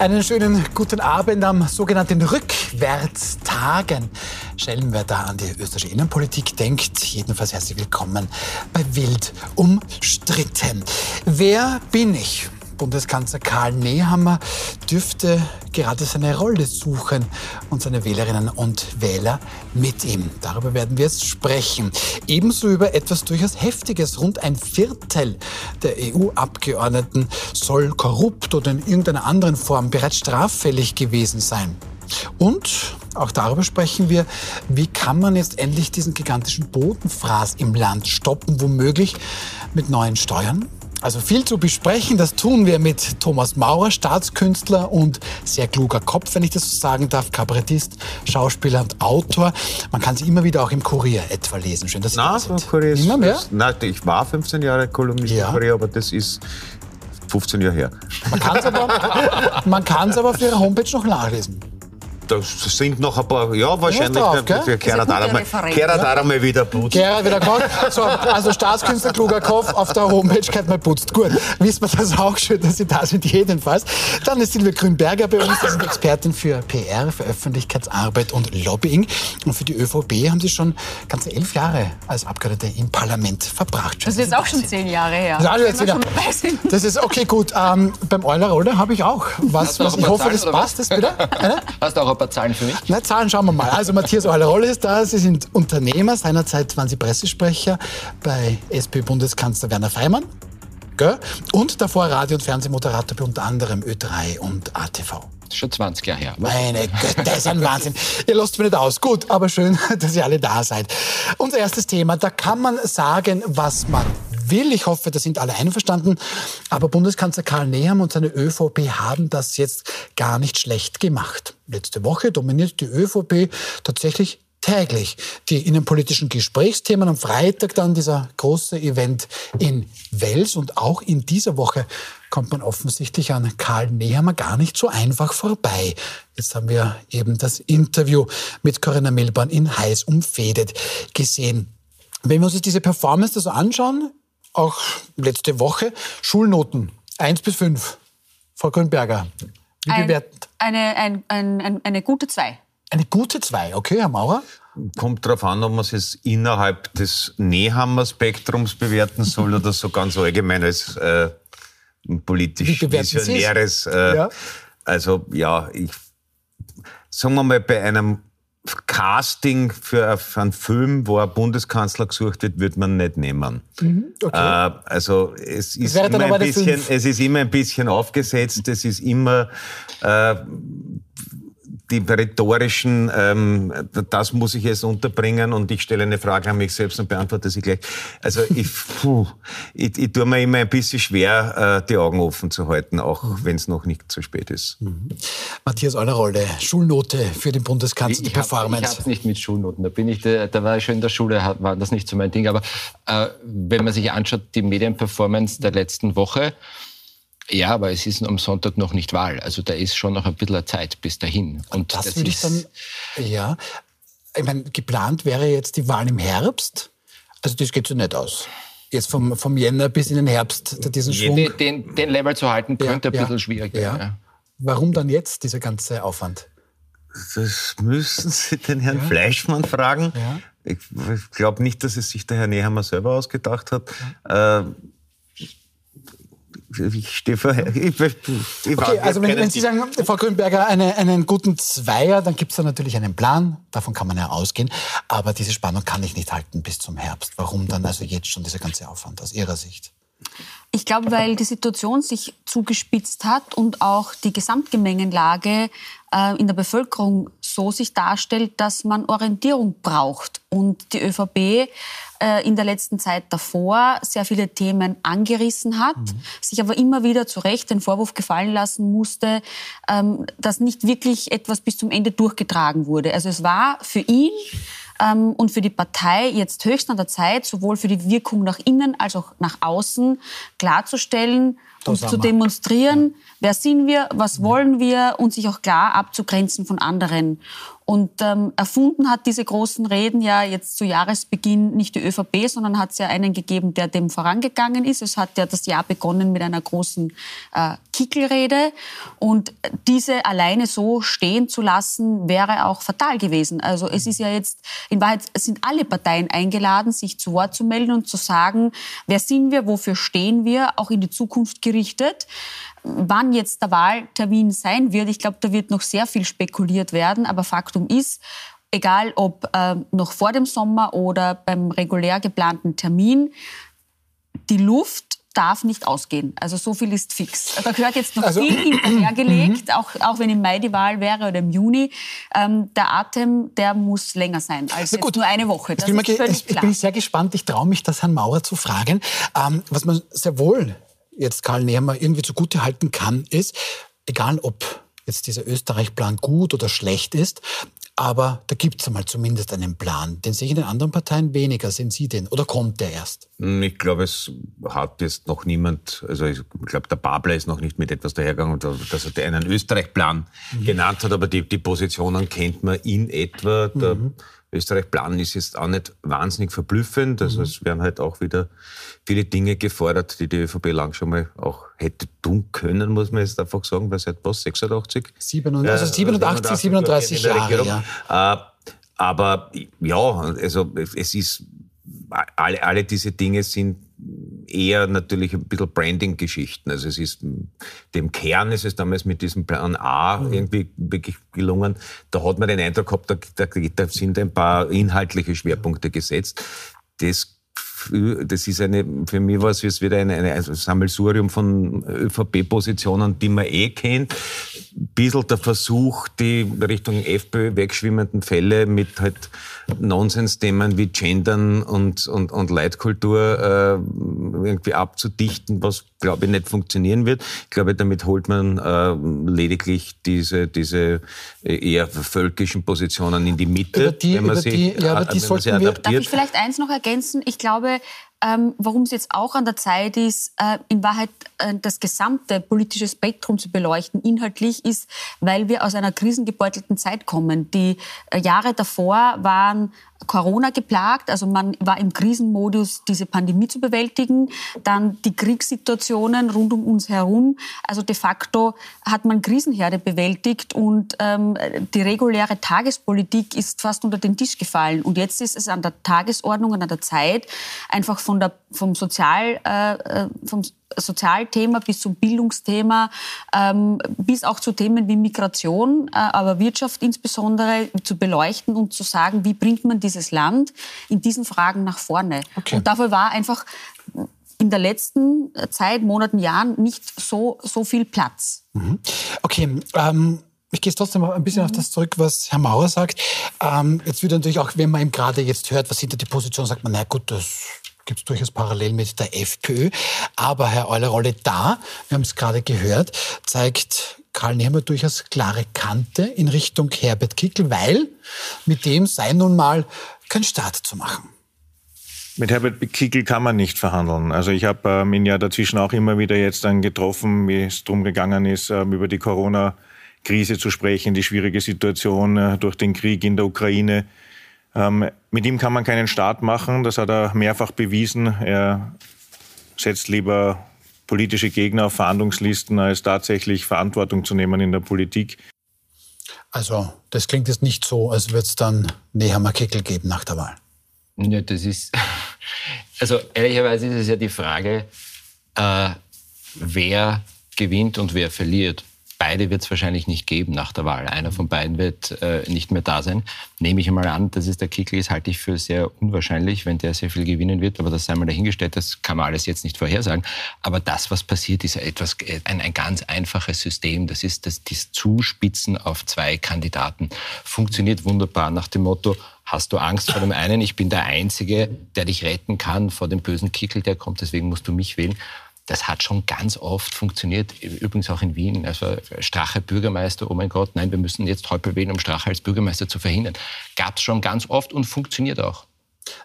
Einen schönen guten Abend am sogenannten Rückwärtstagen. Stellen wir da an die österreichische Innenpolitik denkt, jedenfalls herzlich willkommen bei Wild umstritten. Wer bin ich? Bundeskanzler Karl Nehammer dürfte gerade seine Rolle suchen und seine Wählerinnen und Wähler mit ihm. Darüber werden wir jetzt sprechen. Ebenso über etwas durchaus Heftiges. Rund ein Viertel der EU-Abgeordneten soll korrupt oder in irgendeiner anderen Form bereits straffällig gewesen sein. Und auch darüber sprechen wir, wie kann man jetzt endlich diesen gigantischen Bodenfraß im Land stoppen, womöglich mit neuen Steuern, also viel zu besprechen, das tun wir mit Thomas Maurer, Staatskünstler und sehr kluger Kopf, wenn ich das so sagen darf, Kabarettist, Schauspieler und Autor. Man kann sie immer wieder auch im Kurier etwa lesen. Schön, dass Sie Na, sind. Kurier ist, Immer mehr? Nein, ich war 15 Jahre Kolumnist Ja. im Kurier, aber das ist 15 Jahre her. Man kann es aber, man aber auf Ihrer Homepage noch nachlesen. Da sind noch ein paar, ja, wahrscheinlich. drauf, einmal, Referent, kehren ja. da einmal wieder putzen. Gerhard wieder Gott. So, also Staatskünstler, kluger Kopf, auf der Homepage kennt man putzt. Gut, wissen wir das auch schön, dass Sie da sind, jedenfalls. Dann ist Silvia Grünberger bei uns, das ist Expertin für PR, für Öffentlichkeitsarbeit und Lobbying. Und für die ÖVP haben Sie schon ganze elf Jahre als Abgeordnete im Parlament verbracht. Das ist jetzt auch schon zehn Jahre her. Das ist schon sind. Das ist okay, gut. Ähm, beim Euler Rolle habe ich auch. Was, was ich hoffe, das passt. Das bitte? Hast du auch ein paar Zahlen für mich? Na, Zahlen schauen wir mal. Also Matthias Euler-Rolle ist da. Sie sind Unternehmer. Seinerzeit waren Sie Pressesprecher bei SP-Bundeskanzler Werner Feimann. Gell? Und davor Radio- und Fernsehmoderator bei unter anderem Ö3 und ATV. Schon 20 Jahre her. Meine Güte, das ist ein Wahnsinn. Ihr lasst mich nicht aus. Gut, aber schön, dass ihr alle da seid. Unser erstes Thema, da kann man sagen, was man will. Ich hoffe, da sind alle einverstanden. Aber Bundeskanzler Karl Neham und seine ÖVP haben das jetzt gar nicht schlecht gemacht. Letzte Woche dominiert die ÖVP tatsächlich täglich die innenpolitischen Gesprächsthemen. Am Freitag dann dieser große Event in Wels. Und auch in dieser Woche kommt man offensichtlich an Karl Nehammer gar nicht so einfach vorbei. Jetzt haben wir eben das Interview mit Corinna Milborn in Heiß umfädet gesehen. Wenn wir uns jetzt diese Performance da so anschauen, auch letzte Woche, Schulnoten 1 bis 5. Frau Grünberger, wie Ein, bewertet? eine, ein, ein, ein, eine gute Zwei. Eine gute 2, okay, Herr Maurer? Kommt darauf an, ob man es jetzt innerhalb des Nehammer-Spektrums bewerten soll oder so ganz allgemein als äh, politisch visionäres. Äh, Ja. Also ja, ich sagen wir mal, bei einem Casting für einen Film, wo ein Bundeskanzler gesucht wird, wird man nicht nehmen. Okay. Äh, also es ist, immer ein bisschen, es ist immer ein bisschen aufgesetzt, es ist immer äh, die rhetorischen, ähm, das muss ich jetzt unterbringen und ich stelle eine Frage an mich selbst und beantworte sie gleich. Also ich, puh, ich, ich tue mir immer ein bisschen schwer, äh, die Augen offen zu halten, auch Mhm. wenn es noch nicht zu spät ist. Matthias Eulerrolle, Schulnote für den Bundeskanzler, die Ich habe Performance. es nicht mit Schulnoten. Da bin ich, da, da war ich schon in der Schule, war das nicht so mein Ding. Aber äh, wenn man sich anschaut, die Medienperformance der letzten Woche, ja, aber es ist am Sonntag noch nicht Wahl. Also da ist schon noch ein bisschen Zeit bis dahin. Und das, würde ich ist- dann, ja, ich meine, geplant wäre jetzt die Wahl im Herbst. Also das geht so nicht aus. Jetzt vom, vom Jänner bis in den Herbst, diesen Schwung. den, den, den Level zu halten, könnte ein ja, bisschen schwierig ja. werden. Ja. Warum dann jetzt dieser ganze Aufwand? Das müssen Sie den Herrn Fleischmann fragen. Ja. Ich, ich glaube nicht, dass es sich der Herr Nehammer selber ausgedacht hat. Äh, ich ich, ich Okay, also wenn, wenn Sie sagen, Frau Grünberger, eine, einen guten Zweier, dann gibt es da natürlich einen Plan, davon kann man ja ausgehen. Aber diese Spannung kann ich nicht halten bis zum Herbst. Warum dann also jetzt schon dieser ganze Aufwand aus Ihrer Sicht? Ich glaube, weil die Situation sich zugespitzt hat und auch die Gesamtgemengenlage äh, in der Bevölkerung so sich darstellt, dass man Orientierung braucht. Und die ÖVP äh, in der letzten Zeit davor sehr viele Themen angerissen hat, sich aber immer wieder zu Recht den Vorwurf gefallen lassen musste, ähm, dass nicht wirklich etwas bis zum Ende durchgetragen wurde. Also es war für ihn und für die Partei jetzt höchst an der Zeit, sowohl für die Wirkung nach innen als auch nach außen klarzustellen, um zu demonstrieren, wer sind wir, was wollen wir und sich auch klar abzugrenzen von anderen. Und ähm, erfunden hat diese großen Reden ja jetzt zu Jahresbeginn nicht die ÖVP, sondern hat es ja einen gegeben, der dem vorangegangen ist. Es hat ja das Jahr begonnen mit einer großen äh, Kickelrede. Und diese alleine so stehen zu lassen, wäre auch fatal gewesen. Also es ist ja jetzt, in Wahrheit sind alle Parteien eingeladen, sich zu Wort zu melden und zu sagen, wer sind wir, wofür stehen wir, auch in die Zukunft gerichtet wann jetzt der Wahltermin sein wird. Ich glaube, da wird noch sehr viel spekuliert werden. Aber Faktum ist, egal ob äh, noch vor dem Sommer oder beim regulär geplanten Termin, die Luft darf nicht ausgehen. Also so viel ist fix. Da gehört jetzt noch also, viel hinterhergelegt, mhm. auch, auch wenn im Mai die Wahl wäre oder im Juni. Ähm, der Atem, der muss länger sein als gut, nur eine Woche. Das völlig klar. Ich bin sehr gespannt. Ich traue mich, das Herrn Maurer zu fragen. Ähm, was man sehr wohl jetzt Karl Nehmer irgendwie zugute halten kann, ist, egal ob jetzt dieser Österreich-Plan gut oder schlecht ist, aber da gibt es einmal zumindest einen Plan. Den sehe ich in den anderen Parteien weniger. Sehen Sie den? Oder kommt der erst? Hm, ich glaube, es hat jetzt noch niemand, also ich glaube, der Babler ist noch nicht mit etwas dahergegangen, dass er einen Österreich-Plan mhm. genannt hat, aber die, die Positionen kennt man in etwa. Der mhm. Österreich-Plan ist jetzt auch nicht wahnsinnig verblüffend. Also mhm. es werden halt auch wieder viele Dinge gefordert, die die ÖVP lang schon mal auch hätte tun können, muss man jetzt einfach sagen, weil seit was, 86? 87, also 87, 37 Jahre, ja. Äh, aber ja, also es ist, alle, alle diese Dinge sind eher natürlich ein bisschen Branding-Geschichten. Also es ist, dem Kern ist es damals mit diesem Plan A mhm. irgendwie wirklich gelungen. Da hat man den Eindruck gehabt, da, da, da sind ein paar inhaltliche Schwerpunkte gesetzt. Das das ist eine, für mich war es wieder ein eine Sammelsurium von ÖVP-Positionen, die man eh kennt. Ein bisschen der Versuch, die Richtung FPÖ wegschwimmenden Fälle mit halt Nonsensthemen wie Gendern und, und, und Leitkultur äh, irgendwie abzudichten, was, glaube ich, nicht funktionieren wird. Ich glaube, damit holt man äh, lediglich diese, diese eher völkischen Positionen in die Mitte, die, wenn man sie, die, ja, aber die sollten wir, adaptiert. Darf ich vielleicht eins noch ergänzen? Ich glaube, ähm, warum es jetzt auch an der Zeit ist, äh, in Wahrheit äh, das gesamte politische Spektrum zu beleuchten, inhaltlich ist, weil wir aus einer krisengebeutelten Zeit kommen. Die äh, Jahre davor waren Corona geplagt, also man war im Krisenmodus, diese Pandemie zu bewältigen, dann die Kriegssituationen rund um uns herum. Also de facto hat man Krisenherde bewältigt und ähm, die reguläre Tagespolitik ist fast unter den Tisch gefallen. Und jetzt ist es an der Tagesordnung und an der Zeit, einfach von der, vom, Sozial, äh, äh vom Sozialthema bis zum Bildungsthema, ähm, bis auch zu Themen wie Migration, äh, aber Wirtschaft insbesondere zu beleuchten und zu sagen, wie bringt man dieses Land in diesen Fragen nach vorne. Okay. Und dafür war einfach in der letzten Zeit, Monaten, Jahren nicht so, so viel Platz. Mhm. Okay, ähm ich gehe trotzdem ein bisschen mhm. auf das zurück, was Herr Mauer sagt. Ähm, jetzt wird natürlich auch, wenn man ihm gerade jetzt hört, was hinter die Position, sagt man, na gut, das gibt es durchaus parallel mit der FPÖ. Aber Herr Euler-Rolle, da, wir haben es gerade gehört, zeigt Karl Nehmer durchaus klare Kante in Richtung Herbert Kickel, weil mit dem sei nun mal kein Staat zu machen. Mit Herbert Kickel kann man nicht verhandeln. Also ich habe ähm, ihn ja dazwischen auch immer wieder jetzt dann getroffen, wie es darum gegangen ist, ähm, über die Corona-Krise zu sprechen, die schwierige Situation äh, durch den Krieg in der Ukraine. Ähm, mit ihm kann man keinen Staat machen, das hat er mehrfach bewiesen. Er setzt lieber politische Gegner auf Verhandlungslisten, als tatsächlich Verantwortung zu nehmen in der Politik. Also, das klingt jetzt nicht so, als würde es dann Nehammer Kickel geben nach der Wahl. Ja, das ist, also ehrlicherweise ist es ja die Frage, äh, wer gewinnt und wer verliert. Beide wird es wahrscheinlich nicht geben nach der Wahl. Einer von beiden wird äh, nicht mehr da sein. Nehme ich mal an, dass es der Kickl ist, halte ich für sehr unwahrscheinlich, wenn der sehr viel gewinnen wird. Aber das sei mal dahingestellt, das kann man alles jetzt nicht vorhersagen. Aber das, was passiert, ist etwas, ein, ein ganz einfaches System. Das ist das, das Zuspitzen auf zwei Kandidaten. Funktioniert wunderbar nach dem Motto, Hast du Angst vor dem einen? Ich bin der Einzige, der dich retten kann vor dem bösen Kickel, der kommt, deswegen musst du mich wählen das hat schon ganz oft funktioniert, übrigens auch in Wien. Also Strache Bürgermeister, oh mein Gott, nein, wir müssen jetzt Häupl wählen, um Strache als Bürgermeister zu verhindern. Gab es schon ganz oft und funktioniert auch.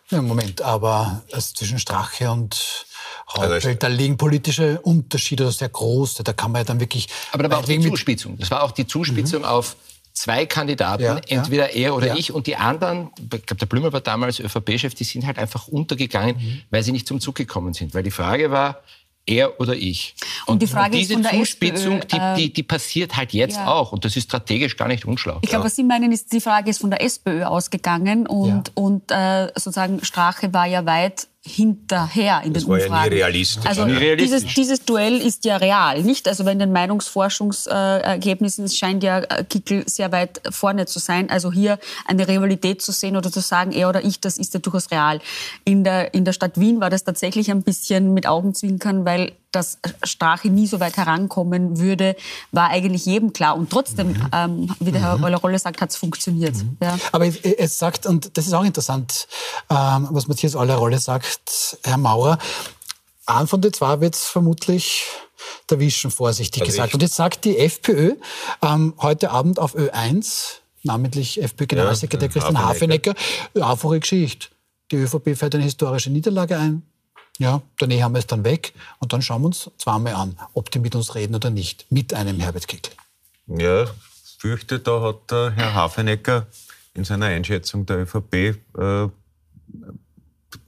Ja, Moment, aber also zwischen Strache und, Häupl, da liegen politische Unterschiede sehr große. Da kann man ja dann wirklich. Aber da war auch die Zuspitzung. Das war auch die Zuspitzung mhm. auf zwei Kandidaten, ja, entweder ja. er oder ja. ich und die anderen, ich glaube, der Blümer war damals ÖVP-Chef, die sind halt einfach untergegangen, mhm. weil sie nicht zum Zug gekommen sind. Weil die Frage war, er oder ich. Und, und die Frage und diese ist von Zuspitzung, SPÖ, die, die, die, passiert halt jetzt ja. auch. Und das ist strategisch gar nicht unschlau. Ich glaube, ja. was Sie meinen, ist, die Frage ist von der SPÖ ausgegangen. Und, ja. und äh, sozusagen Strache war ja weit hinterher in das den war Umfragen. Ja nie realistisch. Also Dieses, dieses Duell ist ja real, nicht? Also wenn den Meinungsforschungsergebnissen es scheint ja äh, Kickel sehr weit vorne zu sein. Also hier eine Rivalität zu sehen oder zu sagen, er oder ich, das ist ja durchaus real. In der, in der Stadt Wien war das tatsächlich ein bisschen mit Augenzwinkern, weil dass Strache nie so weit herankommen würde, war eigentlich jedem klar. Und trotzdem, mhm. ähm, wie der Herr mhm. Rolle sagt, hat es funktioniert. Mhm. Ja. Aber es, sagt, und das ist auch interessant, ähm, was Matthias Rolle sagt, Herr Maurer, an von den zwei wird es vermutlich erwischen, vorsichtig Erwischt. gesagt. Und jetzt sagt die FPÖ ähm, heute Abend auf Ö1, namentlich FPÖ-Generalsekretär ja, Christian Hafenecker, einfache Geschichte. Die ÖVP fährt eine historische Niederlage ein. Ja, daneben haben wir es dann weg und dann schauen wir uns zweimal an, ob die mit uns reden oder nicht, mit einem Herbert Kickl. Ja, fürchte, da hat der Herr Hafenecker in seiner Einschätzung der ÖVP äh,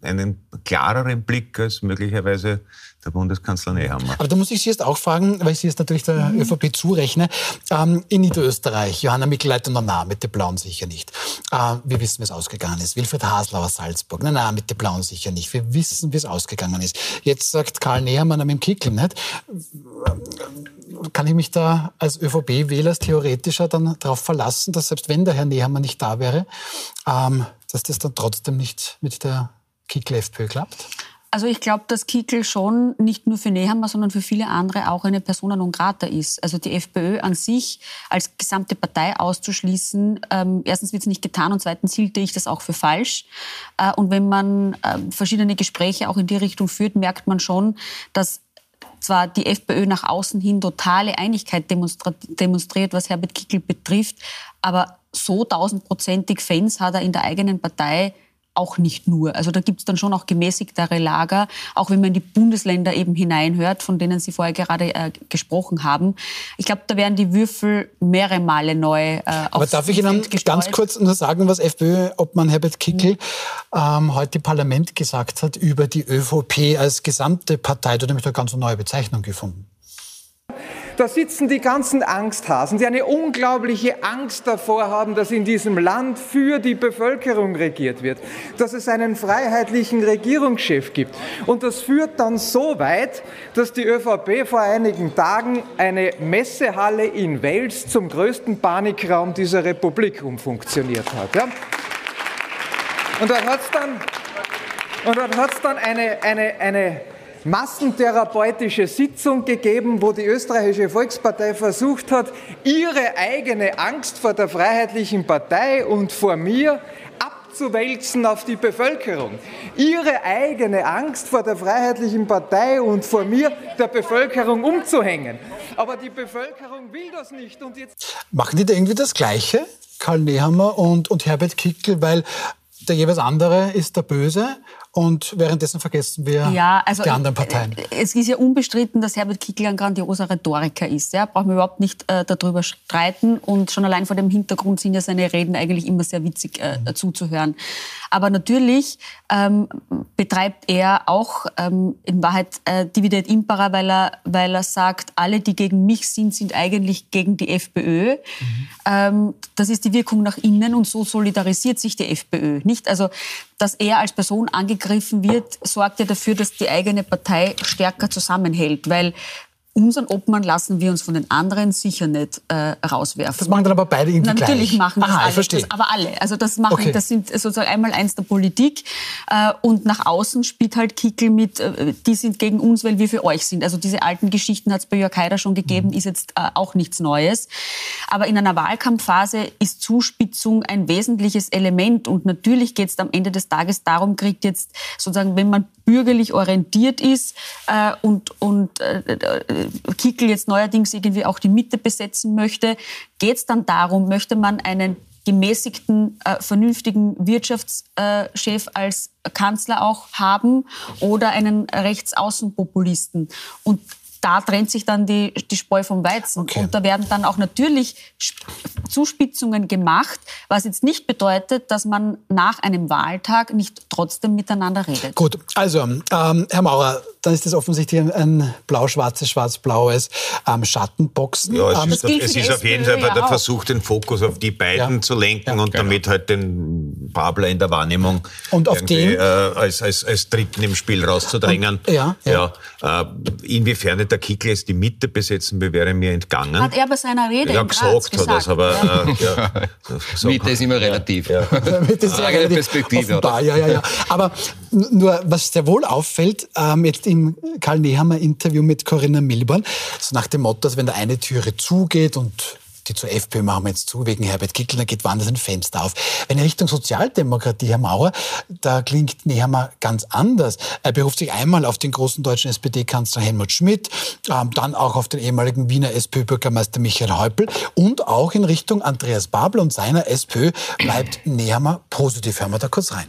einen klareren Blick als möglicherweise der Bundeskanzler Nehammer. Aber da muss ich Sie jetzt auch fragen, weil ich Sie jetzt natürlich der mhm. ÖVP zurechne. Ähm, in Niederösterreich, Johanna Mikl-Leitner, na, na, mit den Blauen sicher nicht. Äh, wir wissen, wie es ausgegangen ist. Wilfried Haslauer, Salzburg, na, na, mit den Blauen sicher nicht. Wir wissen, wie es ausgegangen ist. Jetzt sagt Karl Nehammer mit dem Kickel, nicht? Kann ich mich da als ÖVP-Wähler, als Theoretischer dann darauf verlassen, dass selbst wenn der Herr Nehammer nicht da wäre, ähm, dass das dann trotzdem nicht mit der Kickel-FPÖ klappt? Also ich glaube, dass Kickel schon nicht nur für Nehammer, sondern für viele andere auch eine Persona non grata ist. Also die FPÖ an sich als gesamte Partei auszuschließen, ähm, erstens wird es nicht getan und zweitens hielte ich das auch für falsch. Äh, und wenn man äh, verschiedene Gespräche auch in die Richtung führt, merkt man schon, dass zwar die FPÖ nach außen hin totale Einigkeit demonstriert, was Herbert Kickel betrifft, aber so tausendprozentig Fans hat er in der eigenen Partei auch nicht nur. Also da gibt es dann schon auch gemäßigtere Lager, auch wenn man in die Bundesländer eben hineinhört, von denen Sie vorher gerade äh, gesprochen haben. Ich glaube, da werden die Würfel mehrere Male neu äh, Aber darf ich Ihnen gestreut. ganz kurz nur sagen, was FPÖ, ob man Herbert Kickel ähm, heute im Parlament gesagt hat über die ÖVP als gesamte Partei? Da hat nämlich eine ganz neue Bezeichnung gefunden. Da sitzen die ganzen Angsthasen, die eine unglaubliche Angst davor haben, dass in diesem Land für die Bevölkerung regiert wird, dass es einen freiheitlichen Regierungschef gibt. Und das führt dann so weit, dass die ÖVP vor einigen Tagen eine Messehalle in Wels zum größten Panikraum dieser Republik umfunktioniert hat. Ja? Und dann hat es dann, und dann, hat's dann eine, eine, eine massentherapeutische Sitzung gegeben, wo die österreichische Volkspartei versucht hat, ihre eigene Angst vor der Freiheitlichen Partei und vor mir abzuwälzen auf die Bevölkerung. Ihre eigene Angst vor der Freiheitlichen Partei und vor mir der Bevölkerung umzuhängen. Aber die Bevölkerung will das nicht. Und jetzt Machen die da irgendwie das Gleiche, Karl Nehammer und, und Herbert Kickl, weil der jeweils andere ist der Böse und währenddessen vergessen wir ja, also die anderen Parteien. Äh, es ist ja unbestritten, dass Herbert Kickl ein grandioser Rhetoriker ist. Ja? Brauchen wir überhaupt nicht äh, darüber streiten. Und schon allein vor dem Hintergrund sind ja seine Reden eigentlich immer sehr witzig äh, mhm. zuzuhören. Aber natürlich ähm, betreibt er auch ähm, in Wahrheit äh, Dividend Impera, weil er, weil er sagt, alle, die gegen mich sind, sind eigentlich gegen die FPÖ. Mhm. Ähm, das ist die Wirkung nach innen und so solidarisiert sich die FPÖ. Nicht? Also, dass er als Person angegriffen wird, sorgt ja dafür, dass die eigene Partei stärker zusammenhält. Weil unseren Obmann lassen wir uns von den anderen sicher nicht äh, rauswerfen. Das machen dann aber beide irgendwie Na, Natürlich gleich. machen das Aha, alle, verstehe. Das, aber alle. Also das machen, okay. das sind sozusagen einmal eins der Politik äh, und nach außen spielt halt Kickel mit, äh, die sind gegen uns, weil wir für euch sind. Also diese alten Geschichten hat es bei Jörg Haider schon gegeben, mhm. ist jetzt äh, auch nichts Neues. Aber in einer Wahlkampfphase ist Zuspitzung ein wesentliches Element und natürlich geht es am Ende des Tages darum, kriegt jetzt sozusagen, wenn man bürgerlich orientiert ist äh, und, und äh, Kickel jetzt neuerdings irgendwie auch die Mitte besetzen möchte, geht es dann darum, möchte man einen gemäßigten, äh, vernünftigen Wirtschaftschef als Kanzler auch haben oder einen Rechtsaußenpopulisten. Und da trennt sich dann die, die Spreu vom Weizen. Okay. Und da werden dann auch natürlich Zuspitzungen gemacht, was jetzt nicht bedeutet, dass man nach einem Wahltag nicht trotzdem miteinander redet. Gut, also ähm, Herr Maurer, dann ist das offensichtlich ein, ein blau-schwarzes, schwarz-blaues ähm, Schattenboxen. Ja, es ähm, ist, auf, es ist auf jeden Fall ja der Versuch, den Fokus auf die beiden ja. zu lenken ja, und genau. damit halt den Babler in der Wahrnehmung und auf den, äh, als, als, als Dritten im Spiel rauszudrängen. Und, ja, ja. Äh, inwiefern der Kickl jetzt die Mitte besetzen will, wäre mir entgangen. Hat er bei seiner Rede ja, gesagt, gesagt, hat er aber äh, ja, so Mitte ist immer relativ. Ja. Mitte ist ja relativ Perspektive, offenbar, ja, ja, ja. Aber nur, was sehr wohl auffällt, ähm, jetzt im Karl Nehammer Interview mit Corinna Milborn, so nach dem Motto, dass wenn da eine Türe zugeht und die zur FPÖ machen wir jetzt zu wegen Herbert Kickl, da geht woanders ein Fenster auf. Wenn in Richtung Sozialdemokratie, Herr Maurer, da klingt Nehammer ganz anders. Er beruft sich einmal auf den großen deutschen SPD-Kanzler Helmut Schmidt, ähm, dann auch auf den ehemaligen Wiener SPÖ-Bürgermeister Michael Häupl und auch in Richtung Andreas Babel und seiner SPÖ bleibt Nehammer positiv. Hören wir da kurz rein.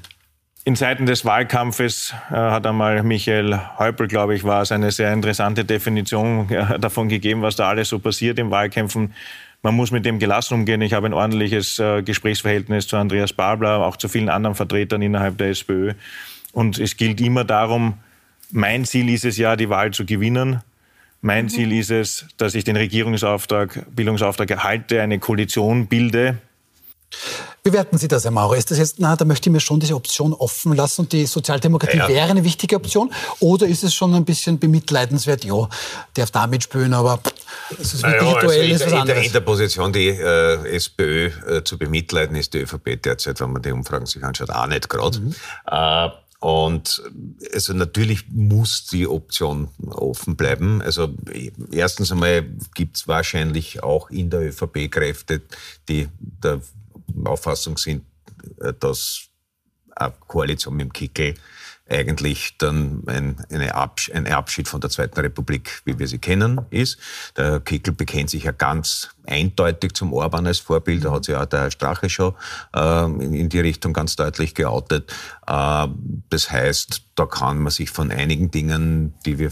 In Zeiten des Wahlkampfes äh, hat einmal Michael Häupl, glaube ich, war es eine sehr interessante Definition äh, davon gegeben, was da alles so passiert im Wahlkämpfen. Man muss mit dem gelassen umgehen. Ich habe ein ordentliches äh, Gesprächsverhältnis zu Andreas Babler, auch zu vielen anderen Vertretern innerhalb der SPÖ. Und es gilt immer darum, mein Ziel ist es ja, die Wahl zu gewinnen. Mein mhm. Ziel ist es, dass ich den Regierungsauftrag, Bildungsauftrag erhalte, eine Koalition bilde, Bewerten Sie das, Herr Maurer? Ist das jetzt, na, da möchte ich mir schon diese Option offen lassen und die Sozialdemokratie ja. wäre eine wichtige Option? Oder ist es schon ein bisschen bemitleidenswert? Ja, darf da mitspielen, aber es ist naja, Duell, also ist was in, der, in der Position, die äh, SPÖ äh, zu bemitleiden, ist die ÖVP derzeit, wenn man die Umfragen sich anschaut, auch nicht gerade. Mhm. Äh, und also natürlich muss die Option offen bleiben. Also erstens einmal gibt es wahrscheinlich auch in der ÖVP Kräfte, die der Auffassung sind, äh, dass eine Koalition mit dem Kickel eigentlich dann ein, Absch ein Abschied von der Zweiten Republik, wie wir sie kennen, ist. Der Kickel bekennt sich ja ganz eindeutig zum Orban als Vorbild. Da hat sich auch der Herr Strache schon äh, in, in, die Richtung ganz deutlich geoutet. Äh, das heißt, da kann man sich von einigen Dingen, die wir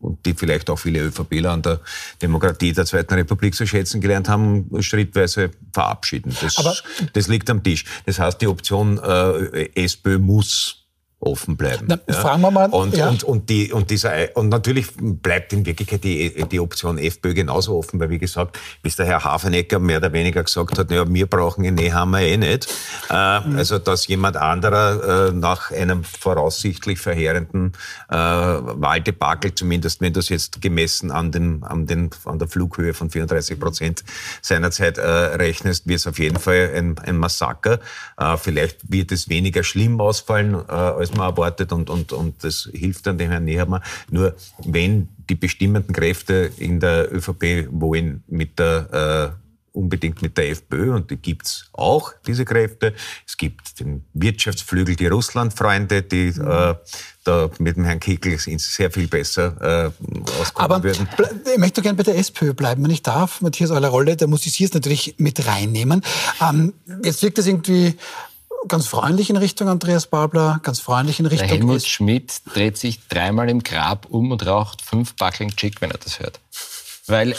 und die vielleicht auch viele ÖVPler an der Demokratie der Zweiten Republik zu schätzen gelernt haben, schrittweise verabschieden. Das, Aber das liegt am Tisch. Das heißt, die Option äh, SPÖ muss offen bleiben. Na, ja. Fragen wir mal. Und, ja. und, und, die, und, dieser, und natürlich bleibt in Wirklichkeit die, die Option FPÖ genauso offen, weil wie gesagt, bis der Herr Hafenecker mehr oder weniger gesagt hat, naja, wir brauchen ihn haben wir eh nicht. Äh, mhm. Also, dass jemand anderer äh, nach einem voraussichtlich verheerenden äh, Wahldebakel, zumindest wenn du es jetzt gemessen an, den, an, den, an der Flughöhe von 34 Prozent seinerzeit äh, rechnest, wird es auf jeden Fall ein, ein Massaker. Äh, vielleicht wird es weniger schlimm ausfallen, äh, als man erwartet und, und, und das hilft dann dem Herrn Nehammer. Nur wenn die bestimmenden Kräfte in der ÖVP wollen mit der äh, unbedingt mit der FPÖ und die gibt's auch, diese Kräfte. Es gibt den Wirtschaftsflügel, die Russlandfreunde, die mhm. äh, da mit dem Herrn Kickel sehr viel besser äh, auskommen Aber würden. Ich möchte gerne bei der SPÖ bleiben, wenn ich darf. Matthias, eure Rolle, da muss ich Sie jetzt natürlich mit reinnehmen. Ähm, jetzt wirkt das irgendwie ganz freundlich in Richtung Andreas Babler, ganz freundlich in Richtung... Der Helmut Schmidt dreht sich dreimal im Grab um und raucht fünf Backeln Chick, wenn er das hört. Weil,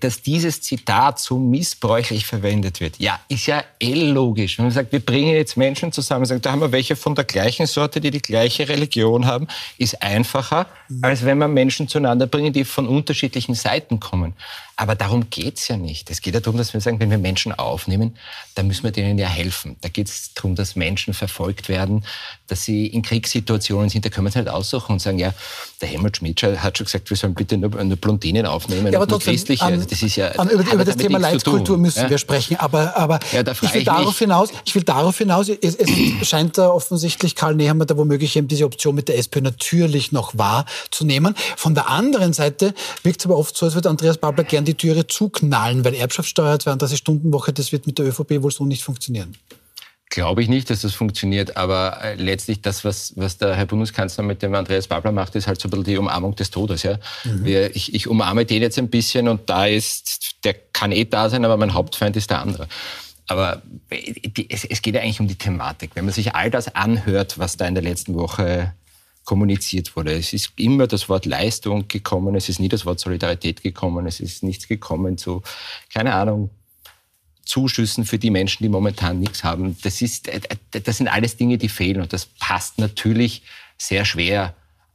dass dieses Zitat so missbräuchlich verwendet wird, ja, ist ja eh logisch. Wenn man sagt, wir bringen jetzt Menschen zusammen, sagt, da haben wir welche von der gleichen Sorte, die die gleiche Religion haben, ist einfacher, als wenn man Menschen zueinander bringen, die von unterschiedlichen Seiten kommen. Aber darum geht's ja nicht. Es geht ja darum, dass wir sagen, wenn wir Menschen aufnehmen, dann müssen wir denen ja helfen. Da geht es darum, dass Menschen verfolgt werden, dass sie in Kriegssituationen sind. Da können wir uns nicht aussuchen und sagen, ja, der Helmut Schmidt hat schon gesagt, wir sollen bitte nur, nur Blondinen aufnehmen. Ja, aber trotzdem, an, also das ist ja, an, über, über das Thema Leitkultur müssen ja? wir sprechen. Aber, aber ja, ich, will darauf hinaus, ich will darauf hinaus, es, es scheint da offensichtlich Karl Nehammer da womöglich eben diese Option mit der SPÖ natürlich noch wahrzunehmen. Von der anderen Seite wirkt es aber oft so, als würde Andreas Babler gern die Türe zuknallen, weil Erbschaftssteuer, 32-Stunden-Woche, das wird mit der ÖVP wohl so nicht funktionieren. Glaube ich nicht, dass das funktioniert, aber äh, letztlich das, was, was der Herr Bundeskanzler mit dem Andreas Babler macht, ist halt so ein bisschen die Umarmung des Todes. Ja? Mhm. Wir, ich, ich umarme den jetzt ein bisschen und da ist, der kann eh da sein, aber mein Hauptfeind ist der andere. Aber es, geht ja eigentlich um die Thematik. Wenn man sich all das anhört, was da in der letzten Woche kommuniziert wurde. Es ist immer das Wort Leistung gekommen, es ist nie das Wort Solidarität gekommen, es ist nichts gekommen zu, keine Ahnung, Zuschüssen für die Menschen, die momentan nichts haben. Das, ist, äh, das sind alles Dinge, die fehlen und das passt natürlich sehr schwer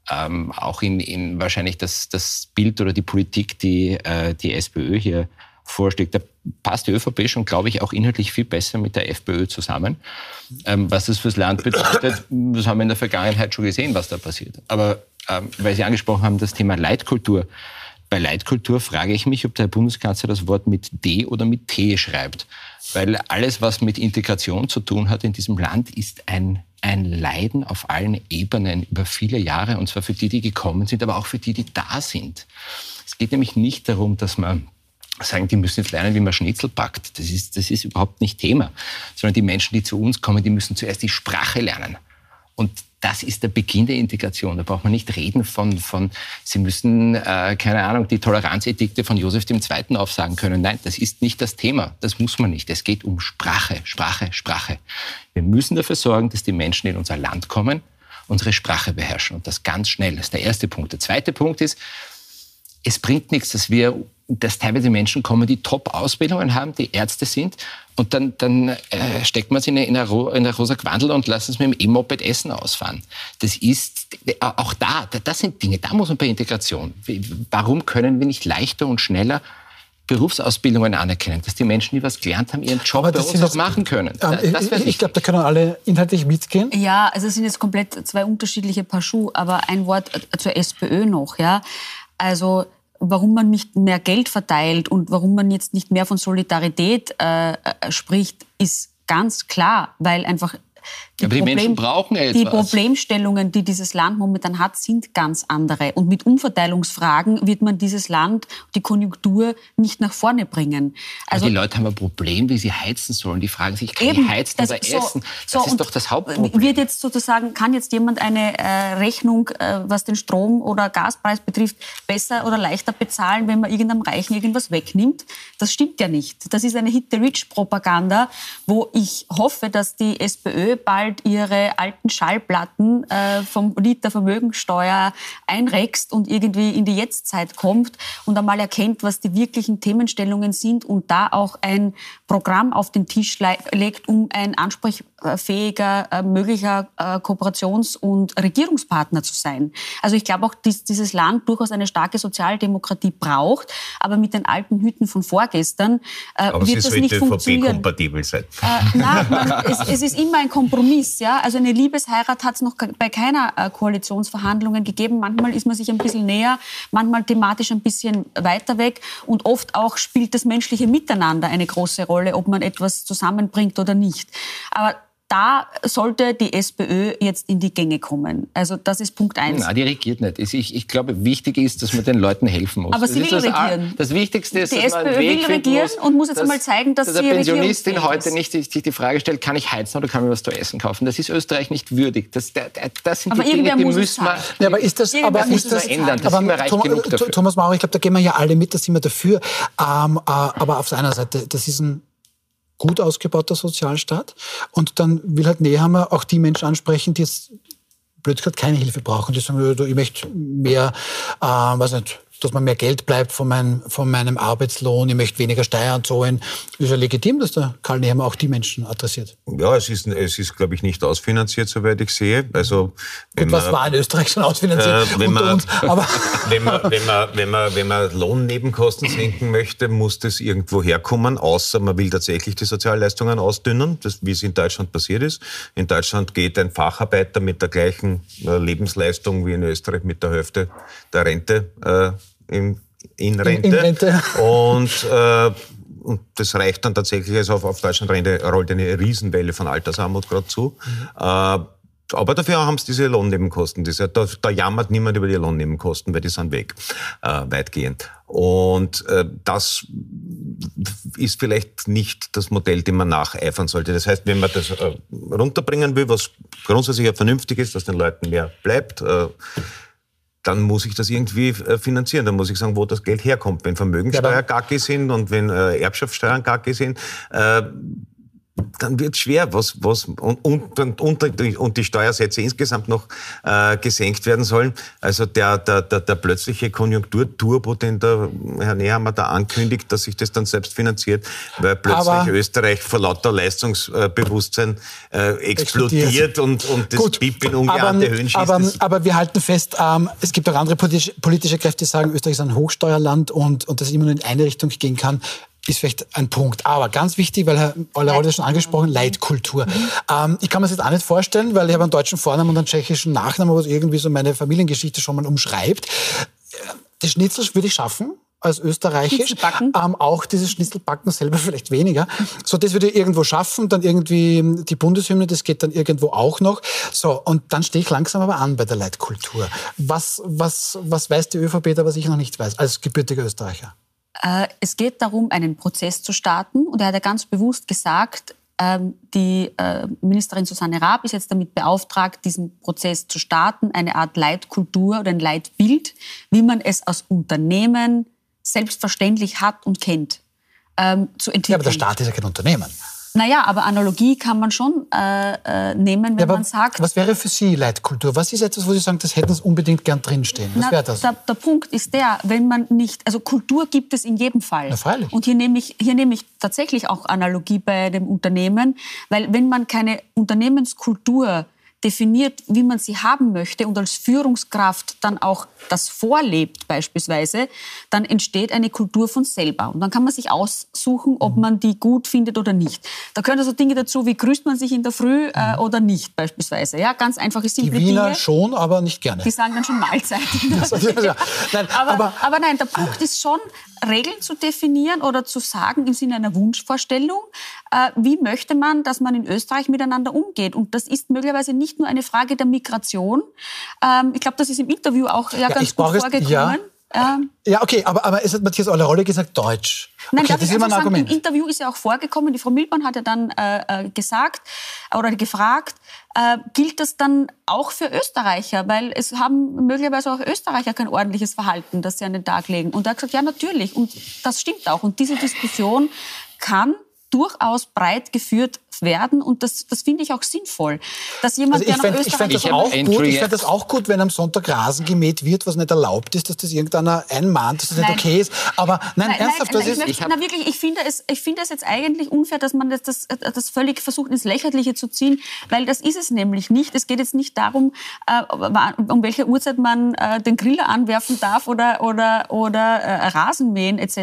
ähm, auch in, in wahrscheinlich das, das Bild oder die Politik, die äh, die SPÖ hier vorschlägt. Da passt die ÖVP schon, glaube ich, auch inhaltlich viel besser mit der FPÖ zusammen. Ähm, was das fürs Land bedeutet, das haben wir in der Vergangenheit schon gesehen, was da passiert. Aber ähm, weil Sie angesprochen haben, das Thema Leitkultur. Bei Leitkultur frage ich mich, ob der Herr Bundeskanzler das Wort mit D oder mit T schreibt. Weil alles, was mit Integration zu tun hat in diesem Land, ist ein, ein Leiden auf allen Ebenen über viele Jahre. Und zwar für die, die gekommen sind, aber auch für die, die da sind. Es geht nämlich nicht darum, dass man sagen, die müssen jetzt lernen, wie man Schnitzel packt. Das ist, das ist überhaupt nicht Thema. Sondern die Menschen, die zu uns kommen, die müssen zuerst die Sprache lernen. Und das ist der Beginn der Integration. Da braucht man nicht reden von, von Sie müssen, äh, keine Ahnung, die Toleranzedikte von Josef II. aufsagen können. Nein, das ist nicht das Thema. Das muss man nicht. Es geht um Sprache, Sprache, Sprache. Wir müssen dafür sorgen, dass die Menschen in unser Land kommen, unsere Sprache beherrschen. Und das ganz schnell. Das ist der erste Punkt. Der zweite Punkt ist, es bringt nichts, dass wir dass teilweise Menschen kommen, die Top-Ausbildungen haben, die Ärzte sind, und dann, dann äh, steckt man sie in eine, in eine rosa Quandel und lassen es mit dem E-Moped Essen ausfahren. Das ist auch da, das sind Dinge, da muss man bei Integration. Warum können wir nicht leichter und schneller Berufsausbildungen anerkennen, dass die Menschen, die was gelernt haben, ihren Job bei uns auch machen können. Ähm, das ich ich glaube, da können alle inhaltlich mitgehen. Ja, also es sind jetzt komplett zwei unterschiedliche Paar Schuhe, aber ein Wort zur SPÖ noch. Ja, also warum man nicht mehr Geld verteilt und warum man jetzt nicht mehr von Solidarität äh, äh spricht, ist ganz klar, weil einfach die, Aber die Problem, Menschen brauchen ja Die Problemstellungen, die dieses Land momentan hat, sind ganz andere. Und mit Umverteilungsfragen wird man dieses Land, die Konjunktur nicht nach vorne bringen. Also Aber die Leute haben ein Problem, wie sie heizen sollen. Die fragen sich, kann eben, ich heizen oder so, essen? Das so, ist doch das Hauptproblem. Wird jetzt sozusagen, kann jetzt jemand eine äh, Rechnung, äh, was den Strom- oder Gaspreis betrifft, besser oder leichter bezahlen, wenn man irgendeinem Reichen irgendwas wegnimmt? Das stimmt ja nicht. Das ist eine Hit-the-Rich-Propaganda, wo ich hoffe, dass die SPÖ bald ihre alten Schallplatten äh, vom Lied der Vermögensteuer einrext und irgendwie in die Jetztzeit kommt und einmal erkennt, was die wirklichen Themenstellungen sind und da auch ein Programm auf den Tisch legt, um ein ansprechfähiger, äh, möglicher äh, Kooperations- und Regierungspartner zu sein. Also ich glaube auch, dass dieses Land durchaus eine starke Sozialdemokratie braucht, aber mit den alten Hüten von vorgestern äh, wird das nicht funktionieren. kompatibel sein. Äh, nein, man, es, es ist immer ein Kompromiss. Ja? Also eine Liebesheirat hat es noch bei keiner Koalitionsverhandlungen gegeben. Manchmal ist man sich ein bisschen näher, manchmal thematisch ein bisschen weiter weg und oft auch spielt das menschliche Miteinander eine große Rolle, ob man etwas zusammenbringt oder nicht. Aber da sollte die SPÖ jetzt in die Gänge kommen. Also das ist Punkt eins. Nein, die regiert nicht. Ich, ich glaube, wichtig ist, dass man den Leuten helfen muss. Aber das sie will das regieren. Das Wichtigste ist, die dass man SPÖ will regieren muss, und muss jetzt einmal zeigen, dass, dass sie Pensionistin heute nicht sich die Frage stellt, kann ich heizen oder kann ich was zu essen kaufen? Das ist Österreich nicht würdig. Das, das sind aber die Dinge, die müssen wir... Ja, aber ist das, aber ist das ändern? Das aber Thomas, genug dafür. Thomas Maurer, ich glaube, da gehen wir ja alle mit, da sind wir dafür. Ähm, äh, aber auf der einen Seite, das ist ein gut ausgebauter Sozialstaat. Und dann will halt Nehammer auch die Menschen ansprechen, die jetzt blöd gesagt keine Hilfe brauchen. Die sagen, ich möchte mehr, äh, weiß nicht, dass man mehr Geld bleibt von, mein, von meinem Arbeitslohn, ich möchte weniger Steuern zahlen. Ist ja legitim, dass der Karl Nehammer auch die Menschen adressiert. Ja, es ist, es ist glaube ich, nicht ausfinanziert, soweit ich sehe. Also, Gut, was man, war in Österreich schon ausfinanziert äh, wenn man, uns, aber wenn, man, wenn, man, wenn, man, wenn man Lohnnebenkosten senken möchte, muss das irgendwo herkommen, außer man will tatsächlich die Sozialleistungen ausdünnen, das, wie es in Deutschland passiert ist. In Deutschland geht ein Facharbeiter mit der gleichen äh, Lebensleistung wie in Österreich mit der Hälfte der Rente äh, in, in Rente. In, in Rente. Und, äh, und das reicht dann tatsächlich, also auf, auf Deutschland rollt eine Riesenwelle von Altersarmut gerade zu. Mhm. Äh, aber dafür haben sie diese Lohnnebenkosten. Diese, da, da jammert niemand über die Lohnnebenkosten, weil die sind weg, äh, weitgehend. Und äh, das ist vielleicht nicht das Modell, dem man nacheifern sollte. Das heißt, wenn man das äh, runterbringen will, was grundsätzlich ja vernünftig ist, dass den Leuten mehr bleibt, äh, dann muss ich das irgendwie äh, finanzieren. Dann muss ich sagen, wo das Geld herkommt. Wenn Vermögensteuer ja, sind und wenn äh, Erbschaftssteuern gacki sind, äh, dann wird schwer, was, was und, und, und, und die Steuersätze insgesamt noch äh, gesenkt werden sollen. Also der, der, der, der plötzliche Konjunkturturbo, den der Herr Nehammer da ankündigt, dass sich das dann selbst finanziert, weil plötzlich aber Österreich vor lauter Leistungsbewusstsein äh, explodiert und, und das Gut, BIP in ungeahnte Höhen schießt. Aber, aber wir halten fest, ähm, es gibt auch andere politische, politische Kräfte, die sagen, Österreich ist ein Hochsteuerland und, und das immer nur in eine Richtung gehen kann ist vielleicht ein Punkt. Aber ganz wichtig, weil Herr Oller das schon angesprochen, Leitkultur. Mhm. Ähm, ich kann mir das jetzt auch nicht vorstellen, weil ich habe einen deutschen Vornamen und einen tschechischen Nachnamen, was irgendwie so meine Familiengeschichte schon mal umschreibt. Das Schnitzel würde ich schaffen, als österreichisch. Ähm, auch dieses Schnitzelbacken selber vielleicht weniger. So, das würde ich irgendwo schaffen, dann irgendwie die Bundeshymne, das geht dann irgendwo auch noch. So, und dann stehe ich langsam aber an bei der Leitkultur. Was, was, was weiß die ÖVP da, was ich noch nicht weiß, als gebürtiger Österreicher? Äh, es geht darum, einen Prozess zu starten. Und er hat ja ganz bewusst gesagt, ähm, die äh, Ministerin Susanne Raab ist jetzt damit beauftragt, diesen Prozess zu starten, eine Art Leitkultur oder ein Leitbild, wie man es aus Unternehmen selbstverständlich hat und kennt, ähm, zu entwickeln. Ja, aber der Staat ist ja kein Unternehmen. Naja, aber Analogie kann man schon äh, äh, nehmen, wenn ja, man sagt. Was wäre für Sie Leitkultur? Was ist etwas, wo Sie sagen, das hätten Sie unbedingt gern drinstehen? Was wäre das? Der, der, Punkt ist der, wenn man nicht, also Kultur gibt es in jedem Fall. Na, freilich. Und hier nehme ich, hier nehme ich tatsächlich auch Analogie bei dem Unternehmen, weil wenn man keine Unternehmenskultur definiert, wie man sie haben möchte und als Führungskraft dann auch das vorlebt beispielsweise, dann entsteht eine Kultur von selber. Und dann kann man sich aussuchen, ob man die gut findet oder nicht. Da gehören also Dinge dazu, wie grüßt man sich in der Früh äh, mhm. oder nicht beispielsweise. Ja, ganz einfache, simple Die Wiener Dinge. schon, aber nicht gerne. Die sagen dann schon Mahlzeit. nein, aber, aber, aber, nein, der Punkt ist schon, Regeln zu definieren oder zu sagen im Sinne einer Wunschvorstellung, äh, wie möchte man, dass man in Österreich miteinander umgeht. Und das ist möglicherweise nicht nicht nur eine Frage der Migration. Ähm, ich glaube, das ist im Interview auch ja, ja ganz gut vorgekommen. Es, ja. Ähm, ja, okay, aber, aber es hat Matthias Rolle gesagt, Deutsch. Nein, okay, das ist immer ein sagen, Im Interview ist ja auch vorgekommen, die Frau Milborn hat ja dann äh, äh, gesagt oder gefragt, äh, gilt das dann auch für Österreicher? Weil es haben möglicherweise auch Österreicher kein ordentliches Verhalten, das sie an den Tag legen. Und er hat gesagt, ja, natürlich. Und das stimmt auch. Und diese Diskussion kann durchaus breit geführt werden und das, das finde ich auch sinnvoll. Dass jemand, also ich der nach Österreich... Ich fände das, auch gut, ich fänd das auch gut, wenn am Sonntag Rasen gemäht wird, was nicht erlaubt ist, dass das irgendeiner einmahnt, dass das nein. nicht okay ist. Aber nein, nein ernsthaft, nein, das ist... Möchte, na wirklich, ich finde, es, ich finde es jetzt eigentlich unfair, dass man das, das, das völlig versucht, ins Lächerliche zu ziehen, weil das ist es nämlich nicht. Es geht jetzt nicht darum, äh, um welche Uhrzeit man äh, den Griller anwerfen darf oder, oder, oder äh, Rasen mähen etc.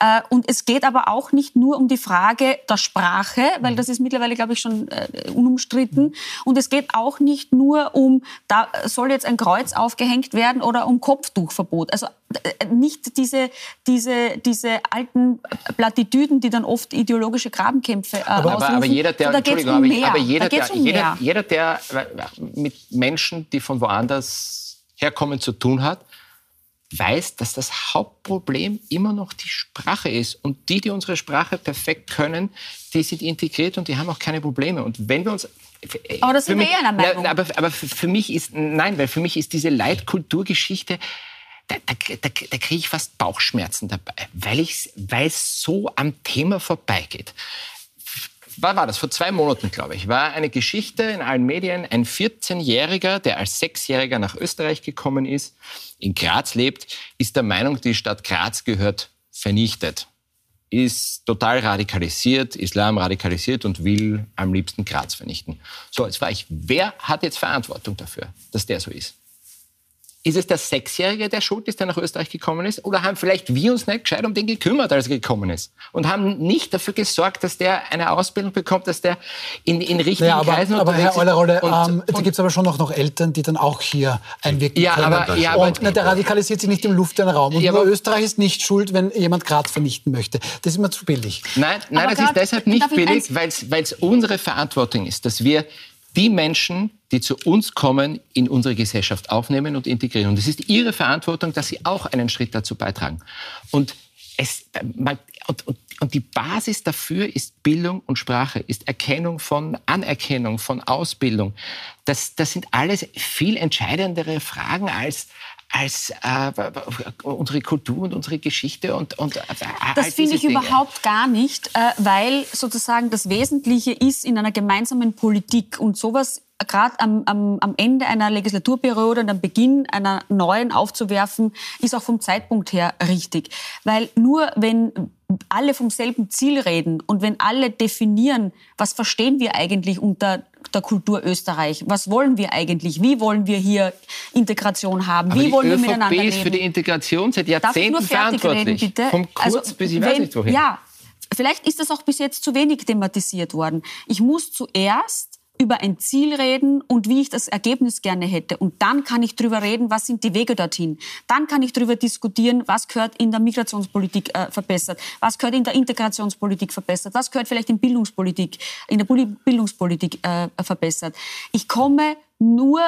Äh, und es geht aber auch nicht nur um die Frage der Sprache, weil das ist mittlerweile, glaube ich, schon äh, unumstritten. Und es geht auch nicht nur um, da soll jetzt ein Kreuz aufgehängt werden oder um Kopftuchverbot. Also äh, nicht diese, diese, diese alten Plattitüden, die dann oft ideologische Grabenkämpfe äh, aber, aber, aber jeder, der, Entschuldigung, um aber, aber jeder, der, um jeder, jeder, der mit Menschen, die von woanders herkommen, zu tun hat, weiß, dass das Hauptproblem immer noch die Sprache ist. Und die, die unsere Sprache perfekt können, die sind integriert und die haben auch keine Probleme. Und wenn wir uns aber das sind wir eher einer Meinung. Na, aber, aber für mich ist, nein, weil für mich ist diese Leitkulturgeschichte, da, da, da, da kriege ich fast Bauchschmerzen dabei, weil es so am Thema vorbeigeht wann war das? Vor zwei Monaten, glaube ich, war eine Geschichte in allen Medien. Ein 14-Jähriger, der als Sechsjähriger nach Österreich gekommen ist, in Graz lebt, ist der Meinung, die Stadt Graz gehört vernichtet. Ist total radikalisiert, Islam radikalisiert und will am liebsten Graz vernichten. So, jetzt war ich, wer hat jetzt Verantwortung dafür, dass der so ist? Ist es der Sechsjährige, der schuld ist, der nach Österreich gekommen ist? Oder haben vielleicht wir uns nicht gescheit um den gekümmert, als er gekommen ist? Und haben nicht dafür gesorgt, dass der eine Ausbildung bekommt, dass der in, in richtigen ja, aber, Kreisen aber Herr Eulerolle, ähm, da gibt es aber schon noch, noch Eltern, die dann auch hier einwirken ja, können. Aber, ja, und aber, der radikalisiert sich nicht im luftleeren Raum. Und ja, nur Österreich ist nicht schuld, wenn jemand Graz vernichten möchte. Das ist immer zu billig. Nein, nein das ist deshalb nicht billig, weil es unsere Verantwortung ist, dass wir die Menschen, die zu uns kommen, in unsere Gesellschaft aufnehmen und integrieren. Und es ist ihre Verantwortung, dass sie auch einen Schritt dazu beitragen. Und, es, und, und, und die Basis dafür ist Bildung und Sprache, ist Erkennung von Anerkennung, von Ausbildung. Das, das sind alles viel entscheidendere Fragen als als äh, unsere Kultur und unsere Geschichte und, und äh, das finde ich Dinge. überhaupt gar nicht, äh, weil sozusagen das Wesentliche ist in einer gemeinsamen Politik und sowas gerade am, am, am Ende einer Legislaturperiode und am Beginn einer neuen aufzuwerfen, ist auch vom Zeitpunkt her richtig. Weil nur wenn alle vom selben Ziel reden und wenn alle definieren, was verstehen wir eigentlich unter der Kultur Österreich? Was wollen wir eigentlich? Wie wollen wir hier Integration haben? Aber Wie wollen ÖVP wir miteinander leben? ist für die Integration seit Jahrzehnten verantwortlich. Reden, bitte? Vom Kurz also, bis ich weiß nicht wohin. Ja, vielleicht ist das auch bis jetzt zu wenig thematisiert worden. Ich muss zuerst über ein Ziel reden und wie ich das Ergebnis gerne hätte. Und dann kann ich darüber reden, was sind die Wege dorthin. Dann kann ich darüber diskutieren, was gehört in der Migrationspolitik äh, verbessert, was gehört in der Integrationspolitik verbessert, was gehört vielleicht in Bildungspolitik, in der Bildungspolitik äh, verbessert. Ich komme nur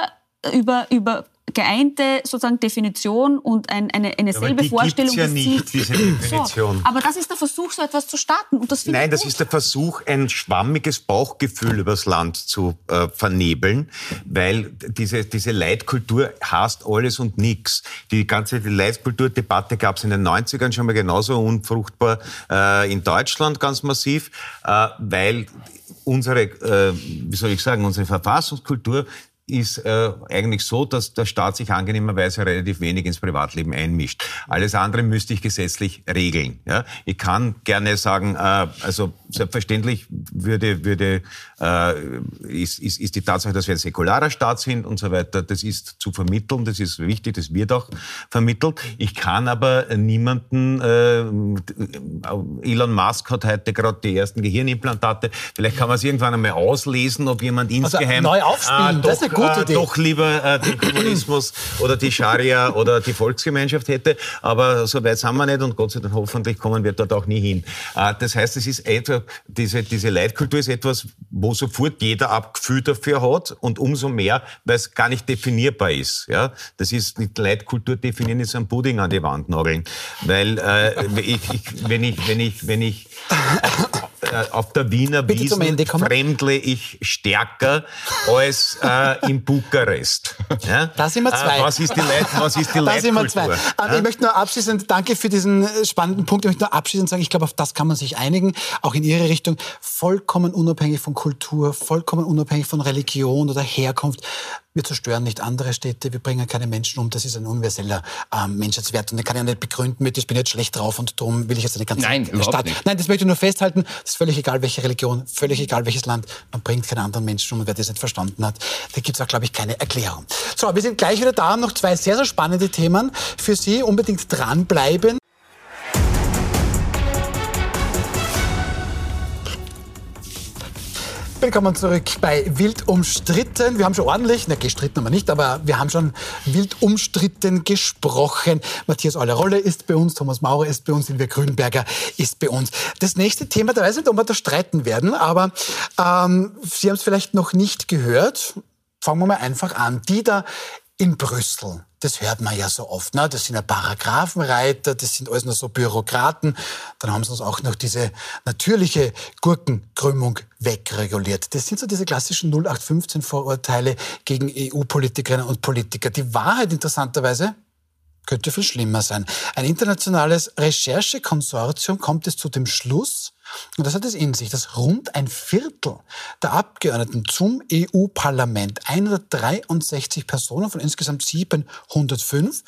über, über geeinte sozusagen Definition und ein, eine, eine selbe die Vorstellung ja nicht, diese Definition. So, aber das ist der Versuch, so etwas zu starten. Und das Nein, das ist der Versuch, ein schwammiges Bauchgefühl übers Land zu äh, vernebeln, weil diese, diese Leitkultur hasst alles und nichts. Die ganze die Leitkulturdebatte gab es in den 90ern schon mal genauso unfruchtbar äh, in Deutschland ganz massiv, äh, weil unsere, äh, wie soll ich sagen, unsere Verfassungskultur ist äh, eigentlich so, dass der Staat sich angenehmerweise relativ wenig ins Privatleben einmischt. Alles andere müsste ich gesetzlich regeln. Ja? Ich kann gerne sagen, äh, also selbstverständlich würde, würde, äh, ist, ist, ist die Tatsache, dass wir ein säkularer Staat sind und so weiter, das ist zu vermitteln, das ist wichtig, das wird auch vermittelt. Ich kann aber niemanden, äh, Elon Musk hat heute gerade die ersten Gehirnimplantate, vielleicht kann man es irgendwann einmal auslesen, ob jemand also insgeheim... Also neu aufspielen, äh, das ist eine gute äh, Idee. doch lieber äh, den Kommunismus oder die Scharia oder die Volksgemeinschaft hätte, aber so weit sind wir nicht und Gott sei Dank hoffentlich kommen wir dort auch nie hin. Äh, das heißt, es ist diese, diese Leitkultur ist etwas, wo sofort jeder Abgefühl dafür hat und umso mehr, weil es gar nicht definierbar ist. Ja? Das ist nicht Leitkultur definieren, ist ein Pudding an die Wand nageln. Weil äh, ich, ich, wenn ich, wenn ich, wenn ich auf der Wiener Bitte Wiesn fremdle ich stärker als äh, in Bukarest. Ja? Da sind wir zwei. Äh, was ist die, Leit, was ist die da sind wir zwei. Ja? Ich möchte nur abschließend, danke für diesen äh, spannenden Punkt, ich möchte nur abschließend sagen, ich glaube, auf das kann man sich einigen, auch in Ihre Richtung, vollkommen unabhängig von Kultur, vollkommen unabhängig von Religion oder Herkunft. Wir zerstören nicht andere Städte, wir bringen keine Menschen um. Das ist ein universeller ähm, Menschheitswert. Und den kann ich ja nicht begründen mit, ich bin jetzt schlecht drauf und darum will ich jetzt eine ganze Nein, Stadt. Nicht. Nein, das möchte ich nur festhalten. Das ist völlig egal, welche Religion, völlig egal, welches Land. Man bringt keine anderen Menschen um. Und wer das nicht verstanden hat, da gibt es auch, glaube ich, keine Erklärung. So, wir sind gleich wieder da. Noch zwei sehr, sehr spannende Themen für Sie. Unbedingt dranbleiben. Willkommen zurück bei Wild umstritten. Wir haben schon ordentlich, ne, gestritten haben wir nicht, aber wir haben schon wild umstritten gesprochen. Matthias Euler-Rolle ist bei uns, Thomas Maurer ist bei uns, Silvia Grünberger ist bei uns. Das nächste Thema, da weiß ich nicht, ob wir da streiten werden, aber ähm, Sie haben es vielleicht noch nicht gehört. Fangen wir mal einfach an. Die da in Brüssel das hört man ja so oft. Ne? Das sind ja Paragraphenreiter, das sind alles nur so Bürokraten. Dann haben sie uns auch noch diese natürliche Gurkenkrümmung wegreguliert. Das sind so diese klassischen 0815-Vorurteile gegen EU-Politikerinnen und Politiker. Die Wahrheit interessanterweise könnte viel schlimmer sein. Ein internationales Recherchekonsortium kommt es zu dem Schluss, und das hat es in sich, dass rund ein Viertel der Abgeordneten zum EU-Parlament, 163 Personen von insgesamt 705,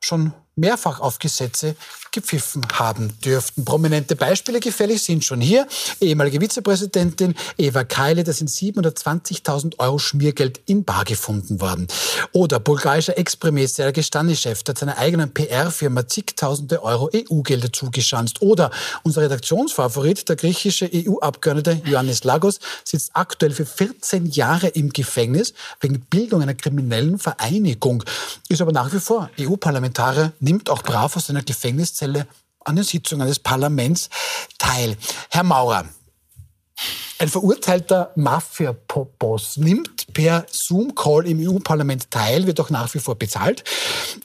schon mehrfach auf Gesetze gepfiffen haben dürften. Prominente Beispiele gefällig sind schon hier. Ehemalige Vizepräsidentin Eva Keile, da sind 720.000 Euro Schmiergeld in Bar gefunden worden. Oder bulgarischer Ex-Premier Sergei Stanischew hat seiner eigenen PR-Firma zigtausende Euro EU-Gelder zugeschanzt. Oder unser Redaktionsfavorit, der griechische EU-Abgeordnete Ioannis Lagos, sitzt aktuell für 14 Jahre im Gefängnis wegen Bildung einer kriminellen Vereinigung. Ist aber nach wie vor EU-Parlamentarier nimmt auch brav aus seiner Gefängniszelle an den Sitzungen des Parlaments teil. Herr Maurer, ein verurteilter Mafia-Boss nimmt per Zoom-Call im EU-Parlament teil, wird auch nach wie vor bezahlt.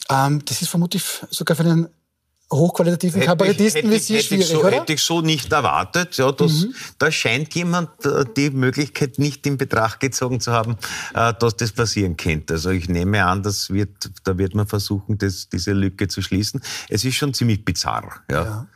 Ähm, das ist vermutlich sogar für einen hochqualitativen Kabarettisten wie Sie hätte schwierig, ich so, oder? Hätte ich so nicht erwartet. Ja, das, Mhm. Da scheint jemand äh, die Möglichkeit nicht in Betracht gezogen zu haben, äh, dass das passieren könnte. Also ich nehme an, das wird, da wird man versuchen, das, diese Lücke zu schließen. Es ist schon ziemlich bizarr. Ja.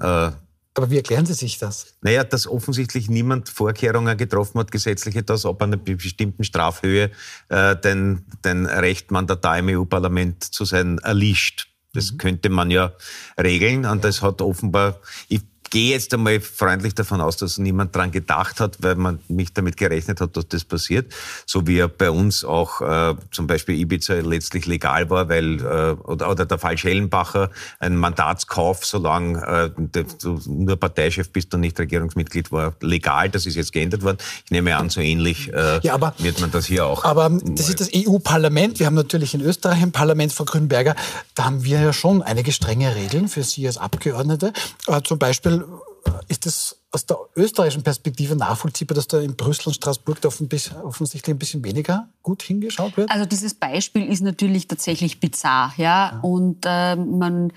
Äh, Aber wie erklären Sie sich das? naja, dass offensichtlich niemand Vorkehrungen getroffen hat, gesetzliche, dass ab einer bestimmten Strafhöhe äh, den, den Recht Mandatar im EU-Parlament zu sein erlischt. Das könnte man ja regeln und das hat offenbar, ich gehe jetzt einmal freundlich davon aus, dass niemand dran gedacht hat, weil man nicht damit gerechnet hat, dass das passiert. So wie ja bei uns auch äh, zum Beispiel Ibiza letztlich legal war, weil äh, oder, oder der Fall Schellenbacher ein Mandatskauf, solange äh, du nur Parteichef bist und nicht Regierungsmitglied war, legal. Das ist jetzt geändert worden. Ich nehme an, so ähnlich äh, Ja, aber- wird man das hier auch. Aber das ist das EU-Parlament. Wir haben natürlich in Österreich ein Parlament, Frau Grünberger. Da haben wir ja schon einige strenge Regeln für Sie als Abgeordnete. Äh, zum Beispiel äh, ist es aus der österreichischen Perspektive nachvollziehbar, dass da in Brüssel und Straßburg da offensichtlich ein bisschen weniger gut hingeschaut wird? Also dieses Beispiel ist natürlich tatsächlich bizarr, ja. Und äh, man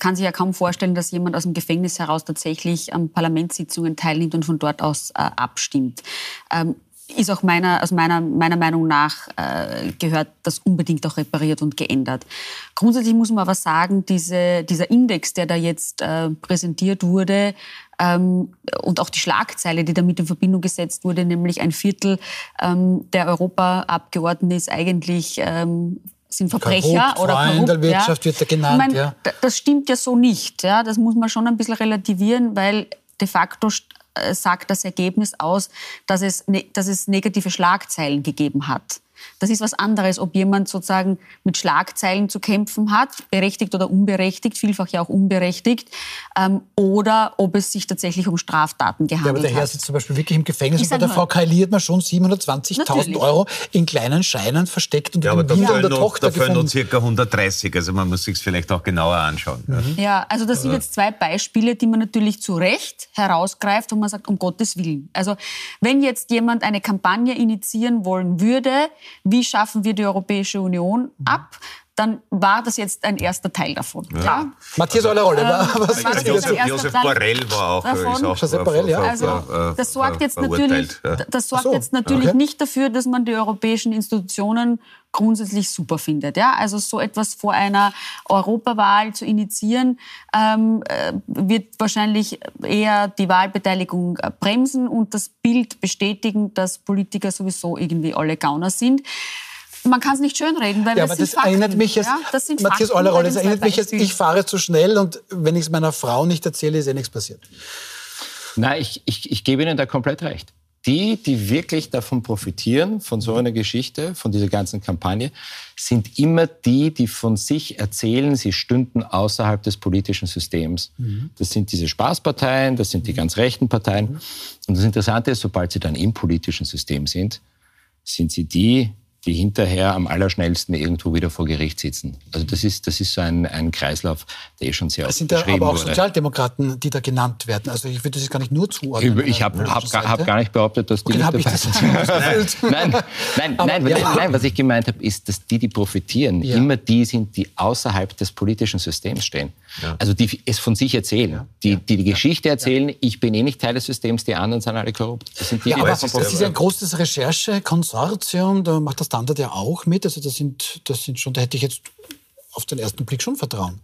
kann sich ja kaum vorstellen, dass jemand aus dem Gefängnis heraus tatsächlich an Parlamentssitzungen teilnimmt und von dort aus äh, abstimmt. Ähm, ist auch meiner, aus meiner, meiner Meinung nach äh, gehört das unbedingt auch repariert und geändert. Grundsätzlich muss man aber sagen, diese, dieser Index, der da jetzt äh, präsentiert wurde, ähm, und auch die Schlagzeile, die damit in Verbindung gesetzt wurde, nämlich ein Viertel ähm, der Europaabgeordneten ist eigentlich ähm, sind Verbrecher Korrupt, oder korrupt. der Wirtschaft ja. wird da genannt, Ich mein, ja. Das stimmt ja so nicht. Ja. Das muss man schon ein bisschen relativieren, weil de facto sagt das Ergebnis aus, dass es, ne, dass es negative Schlagzeilen gegeben hat. Das ist was anderes, ob jemand sozusagen mit Schlagzeilen zu kämpfen hat, berechtigt oder unberechtigt, vielfach ja auch unberechtigt, ähm, oder ob es sich tatsächlich um Straftaten Ja, aber gehandelt der Herr hat. sitzt zum Beispiel wirklich im Gefängnis und bei der nur- Frau Kaili hat man schon 720.000 Natürlich. Euro in kleinen Scheinen versteckt und ja, aber da der noch, Tochter da fehlen noch gefunden. circa 130. Also man muss sich vielleicht auch genauer anschauen. Ja. Ja, also das sind jetzt zwei Beispiele, die man natürlich zu Recht herausgreift, wo man sagt, um Gottes Willen. Also wenn jetzt jemand eine Kampagne initiieren wollen würde, wie schaffen wir die Europäische Union ab, dann war das jetzt ein erster Teil davon. Ja. Matthias Eulerolle, was war ist das das jetzt dazu? ein erster Josef Teil Borrell war auch, davon? ist auch Josep Borrell, ja. Also äh, das sorgt jetzt verurteilt, natürlich, ja. das sorgt so, jetzt natürlich okay. nicht dafür, dass man die europäischen Institutionen grundsätzlich super findet. Ja? Also so etwas vor einer Europawahl zu initiieren, ähm, äh, wird wahrscheinlich eher die Wahlbeteiligung äh, bremsen und das Bild bestätigen, dass Politiker sowieso irgendwie alle Gauner sind. Man kann es nicht schönreden, weil Ja, das aber sind das Fakten. erinnert mich jetzt, ja, das sind Matthias Eulerolle, den das erinnert mich jetzt, ich fahre zu schnell und wenn ich es meiner Frau nicht erzähle, ist eh nichts passiert. Nein, ich, ich, ich gebe Ihnen da komplett recht. Die, die wirklich davon profitieren, von so einer Geschichte, von dieser ganzen Kampagne, sind immer die, die von sich erzählen, sie stünden außerhalb des politischen Systems. Das sind diese Spaßparteien, das sind die ganz rechten Parteien. Und das Interessante ist, sobald sie dann im politischen System sind, sind sie die, die hinterher am allerschnellsten irgendwo wieder vor Gericht sitzen. Also das ist, das ist so ein, ein Kreislauf, der eh schon sehr Es oft sind ja beschrieben aber auch wurde. Sozialdemokraten, die da genannt werden. Also ich würde das gar nicht nur zuordnen. Ich, ich habe hab, hab gar nicht behauptet, dass die Okay, nicht dabei das sind. Nein, nein, Aber- nein, ja. nein, nein, was ich gemeint habe, ist, dass die, die profitieren, Ja. immer die sind, die außerhalb des politischen Systems stehen. Also die es von sich erzählen, die, die die Geschichte erzählen, ich bin eh nicht Teil des Systems, die anderen sind alle korrupt. Das sind die, Ja, die aber es ist, es ist ein großes Recherchekonsortium, da macht der Standard ja auch mit. Also das sind, das sind schon, da hätte ich jetzt auf den ersten Blick schon Vertrauen.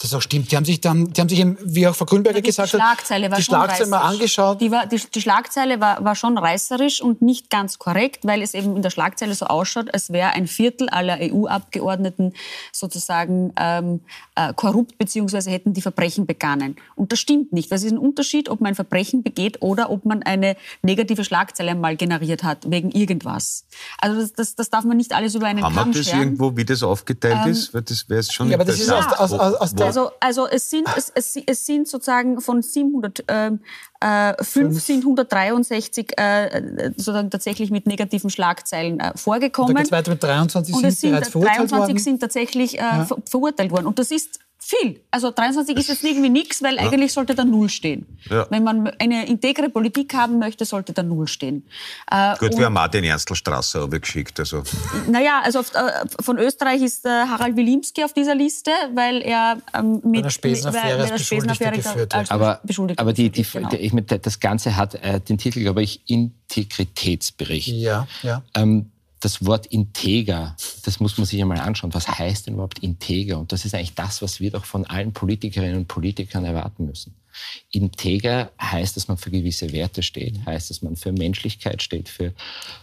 Das auch stimmt. Die haben sich dann, die haben sich eben, wie auch Frau Grünberger Die gesagt Schlagzeile hat, war die schon Schlagzeile mal reißerisch. angeschaut. Die, war, die, die Schlagzeile war, war schon reißerisch und nicht ganz korrekt, weil es eben in der Schlagzeile so ausschaut, als wäre ein Viertel aller EU-Abgeordneten sozusagen ähm, äh, korrupt bzw. hätten die Verbrechen begangen. Und das stimmt nicht. Das ist ein Unterschied, ob man ein Verbrechen begeht oder ob man eine negative Schlagzeile einmal generiert hat, wegen irgendwas. Also das, das, das darf man nicht alles über einen Haben wir Kamm das scheren. irgendwo, wie das aufgeteilt ist? Weil das wäre schon Ja, aber das ist aus, aus, aus, aus der, Also, also es, sind, es, es, es sind sozusagen von 700, ähm, äh, 5 sind 163 äh, sozusagen tatsächlich mit negativen Schlagzeilen äh, da vorgekommen. geht es weiter mit 23 Und sind sind bereits verurteilt 23 worden. sind tatsächlich äh, ver verurteilt worden. Und das ist viel. Also 23 ist jetzt irgendwie nichts, weil ja. eigentlich sollte da Null stehen. Ja. Wenn man eine integre Politik haben möchte, sollte da Null stehen. Äh, Gut, wir haben Martin Ernstl-Straße geschickt. Also. Naja, also auf, äh, von Österreich ist äh, Harald Wilimski auf dieser Liste, weil er ähm, mit der Spesenaffäre als Spesenaffäre geführt wird. Aber, aber die, die, genau. die, das Ganze hat äh, den Titel, glaube ich, Integritätsbericht. Ja, ja. Ähm, das Wort integer, das muss man sich einmal anschauen. Was heißt denn überhaupt integer? Und das ist eigentlich das, was wir doch von allen Politikerinnen und Politikern erwarten müssen. Integer heißt, dass man für gewisse Werte steht, heißt, dass man für Menschlichkeit steht, für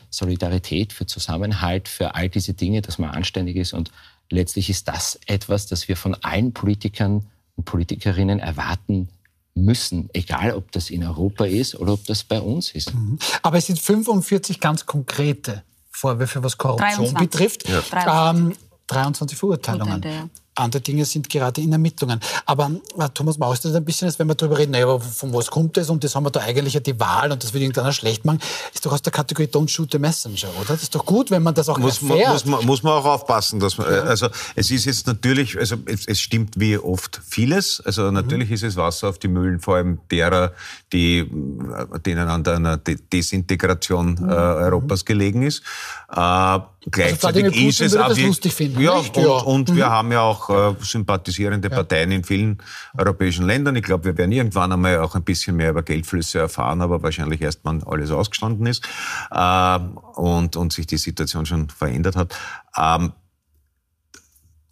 Solidarität, für Zusammenhalt, für all diese Dinge, dass man anständig ist. Und letztlich ist das etwas, das wir von allen Politikern und Politikerinnen erwarten müssen, egal ob das in Europa ist oder ob das bei uns ist. Mhm. Aber es sind 45 ganz konkrete Vorwürfe, was Korruption 23. betrifft. Ja. Ähm, 23 Verurteilungen. Urteile, ja andere Dinge sind gerade in Ermittlungen. Aber äh, Thomas Maus ist ein bisschen, als wenn wir darüber reden, naja, aber von was kommt das und das haben wir da eigentlich ja die Wahl und das will irgendeiner schlecht machen, ist doch aus der Kategorie Don't shoot the messenger, oder? Das ist doch gut, wenn man das auch muss erfährt. Man, muss, man, muss man auch aufpassen. Dass man, ja. Also es ist jetzt natürlich, also es, es stimmt wie oft vieles. Also natürlich mhm. ist es Wasser auf die Mühlen, vor allem derer, die, äh, denen an der Desintegration mhm. äh, Europas gelegen ist. Äh, gleichzeitig also ist es auch... lustig finden, ja, und, ja. und mhm. wir haben ja auch äh, sympathisierende ja. Parteien in vielen europäischen Ländern. Ich glaube, wir werden irgendwann einmal auch ein bisschen mehr über Geldflüsse erfahren, aber wahrscheinlich erst, wenn alles ausgestanden ist äh, und, und sich die Situation schon verändert hat. Ähm,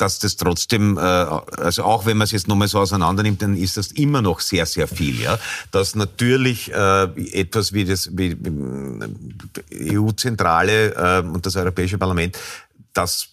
dass das trotzdem, äh, also auch wenn man es jetzt nochmal so auseinander nimmt, dann ist das immer noch sehr, sehr viel. Ja, dass natürlich äh, etwas wie das wie EU-Zentrale äh, und das Europäische Parlament das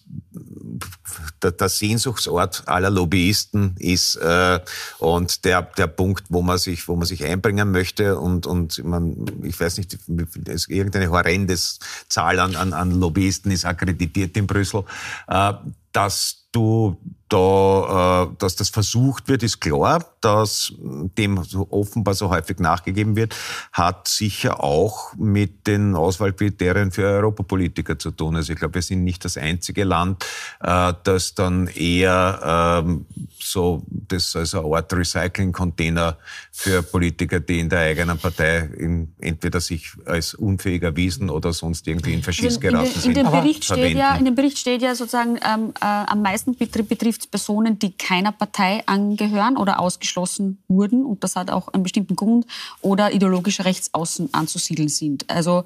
der, der Sehnsuchtsort aller Lobbyisten ist äh, und der der Punkt, wo man sich wo man sich einbringen möchte und und man ich weiß nicht es irgendeine horrendes Zahl an, an, an Lobbyisten ist akkreditiert in Brüssel, äh, dass du da, äh, dass das versucht wird, ist klar, dass dem so offenbar so häufig nachgegeben wird, hat sicher auch mit den Auswahlkriterien für Europapolitiker zu tun. Also ich glaube, wir sind nicht das einzige Land, äh, das dann eher ähm, so das als eine Art Recycling-Container für Politiker, die in der eigenen Partei in, entweder sich als unfähig erwiesen oder sonst irgendwie in Faschist geraten in, in, sind. In dem, Bericht steht ja, in dem Bericht steht ja sozusagen ähm, äh, am meisten betrifft Personen, die keiner Partei angehören oder ausgeschlossen wurden, und das hat auch einen bestimmten Grund, oder ideologisch rechtsaußen anzusiedeln sind. Also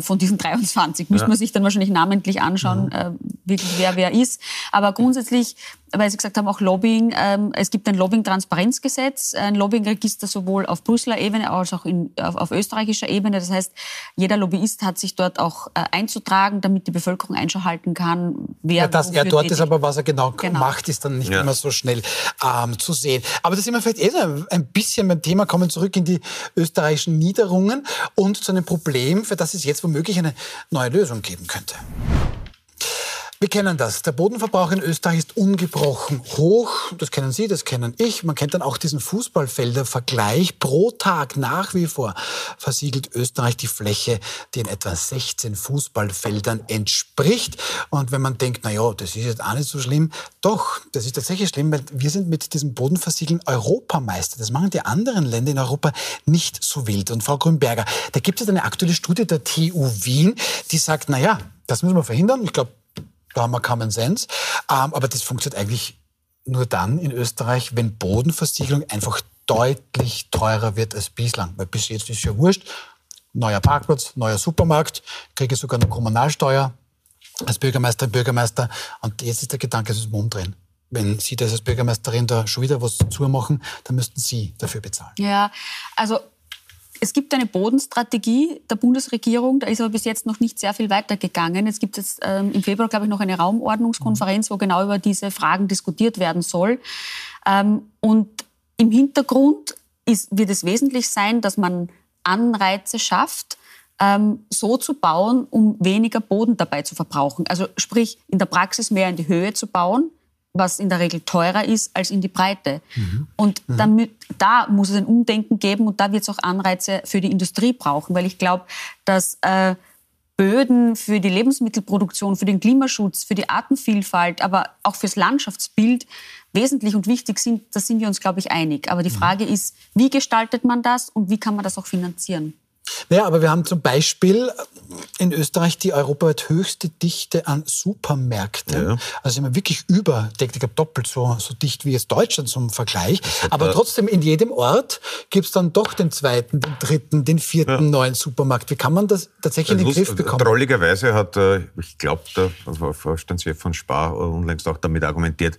von diesen 23 müsste ja. man sich dann wahrscheinlich namentlich anschauen, mhm. äh, wirklich wer wer ist. Aber grundsätzlich weil Sie gesagt haben, auch Lobbying. Ähm, es gibt ein Lobbying-Transparenzgesetz, ein Lobbying-Register sowohl auf Brüsseler Ebene als auch in, auf, auf, österreichischer Ebene. Das heißt, jeder Lobbyist hat sich dort auch äh, einzutragen, damit die Bevölkerung einschalten kann, wer ja, das, ja, dort ist aber, was er genau, genau, macht, ist dann nicht ja. immer so schnell ähm, zu sehen. Aber das sind wir vielleicht eh so ein bisschen beim Thema, kommen zurück in die österreichischen Niederungen und zu einem Problem, für das es jetzt womöglich eine neue Lösung geben könnte. Wir kennen das. Der Bodenverbrauch in Österreich ist ungebrochen hoch. Das kennen Sie, das kennen ich. Man kennt dann auch diesen Fußballfelder-Vergleich. Pro Tag nach wie vor versiegelt Österreich die Fläche, die in etwa 16 Fußballfeldern entspricht. Und wenn man denkt, na ja, das ist jetzt auch nicht so schlimm. Doch, das ist tatsächlich schlimm, weil wir sind mit diesem Bodenversiegeln Europameister. Das machen die anderen Länder in Europa nicht so wild. Und Frau Grünberger, da gibt es eine aktuelle Studie der TU Wien, die sagt, na ja, das müssen wir verhindern. Ich glaube, da haben wir Common Sense. Ähm, aber das funktioniert eigentlich nur dann in Österreich, wenn Bodenversiegelung einfach deutlich teurer wird als bislang. Weil bis jetzt ist ja wurscht. Neuer Parkplatz, neuer Supermarkt, kriege sogar eine Kommunalsteuer als Bürgermeisterin, Bürgermeister. Und jetzt ist der Gedanke, es ist umdrehen wenn Sie das als Bürgermeisterin da schon wieder was zumachen, dann müssten Sie dafür bezahlen. Ja, also es gibt eine Bodenstrategie der Bundesregierung, da ist aber bis jetzt noch nicht sehr viel weitergegangen. Es gibt jetzt ähm, im Februar, glaube ich, noch eine Raumordnungskonferenz, wo genau über diese Fragen diskutiert werden soll. Ähm, und im Hintergrund ist, wird es wesentlich sein, dass man Anreize schafft, ähm, so zu bauen, um weniger Boden dabei zu verbrauchen. Also sprich, in der Praxis mehr in die Höhe zu bauen, was in der Regel teurer ist als in die Breite. Mhm. Und mhm. damit, da muss es ein Umdenken geben und da wird es auch Anreize für die Industrie brauchen, weil ich glaube, dass äh, Böden, für die Lebensmittelproduktion, für den Klimaschutz, für die Artenvielfalt, aber auch fürs Landschaftsbild wesentlich und wichtig sind, da sind wir uns, glaube ich, einig. Aber die mhm. Frage ist, wie gestaltet man das und wie kann man das auch finanzieren? Naja, aber wir haben zum Beispiel in Österreich die europaweit höchste Dichte an Supermärkten. Ja. Also sind wir wirklich über, ich glaube doppelt so, so dicht wie jetzt Deutschland zum Vergleich. Aber trotzdem in jedem Ort gibt es dann doch den zweiten, den dritten, den vierten ja. neuen Supermarkt. Wie kann man das tatsächlich in den Griff bekommen? Drolligerweise hat, äh, ich glaube, der Vorstandschef von Spar unlängst auch damit argumentiert,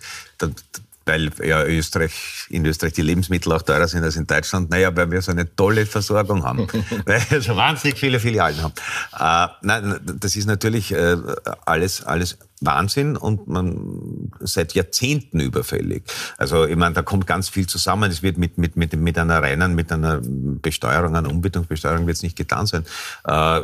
weil ja Österreich, in Österreich die Lebensmittel auch teurer sind als in Deutschland. Naja, weil wir so eine tolle Versorgung haben, weil wir so wahnsinnig viele Filialen haben. Äh, nein, das ist natürlich äh, alles, alles Wahnsinn und man seit Jahrzehnten überfällig. Also ich meine, da kommt ganz viel zusammen. Es wird mit, mit, mit, mit einer reinen, mit einer Besteuerung, einer Umbietungsbesteuerung wird es nicht getan sein. Äh,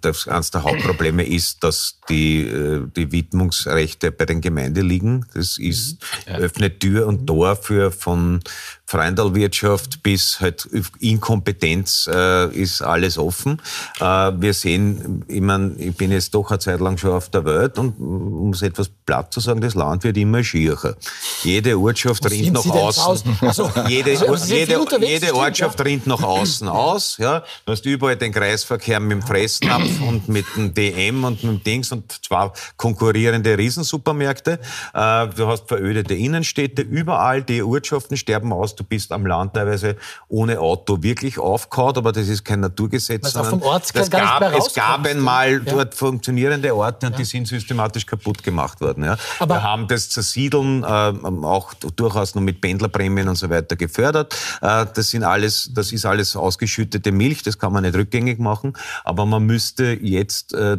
das, eines der Hauptprobleme ist, dass die, äh, die Widmungsrechte bei den Gemeinden liegen. Das ist, mhm. öffnet Tür und Tor für von Freundalwirtschaft bis halt Inkompetenz äh, ist alles offen. Äh, wir sehen, ich, mein, ich bin jetzt doch eine Zeit lang schon auf der Welt und um es etwas platt zu sagen, das Land wird immer schierer. Jede Ortschaft rinnt nach außen. Also, jede, also, jede, jede Ortschaft rinnt nach außen aus. Ja. Du hast überall den Kreisverkehr mit dem Fressnapf und mit dem DM und mit dem Dings und zwar konkurrierende Riesensupermärkte. Äh, du hast verödete Innenstädte. Überall die Ortschaften sterben aus du bist am Land teilweise ohne Auto wirklich aufgehauen, aber das ist kein Naturgesetz. sondern vom Ort das gab, es gab einmal ja. dort funktionierende Orte und ja. die sind systematisch kaputt gemacht worden. Ja. Aber Wir haben das Zersiedeln äh, auch durchaus noch mit Pendlerprämien und so weiter gefördert. Äh, das, sind alles, das ist alles ausgeschüttete Milch, das kann man nicht rückgängig machen, aber man müsste jetzt, äh,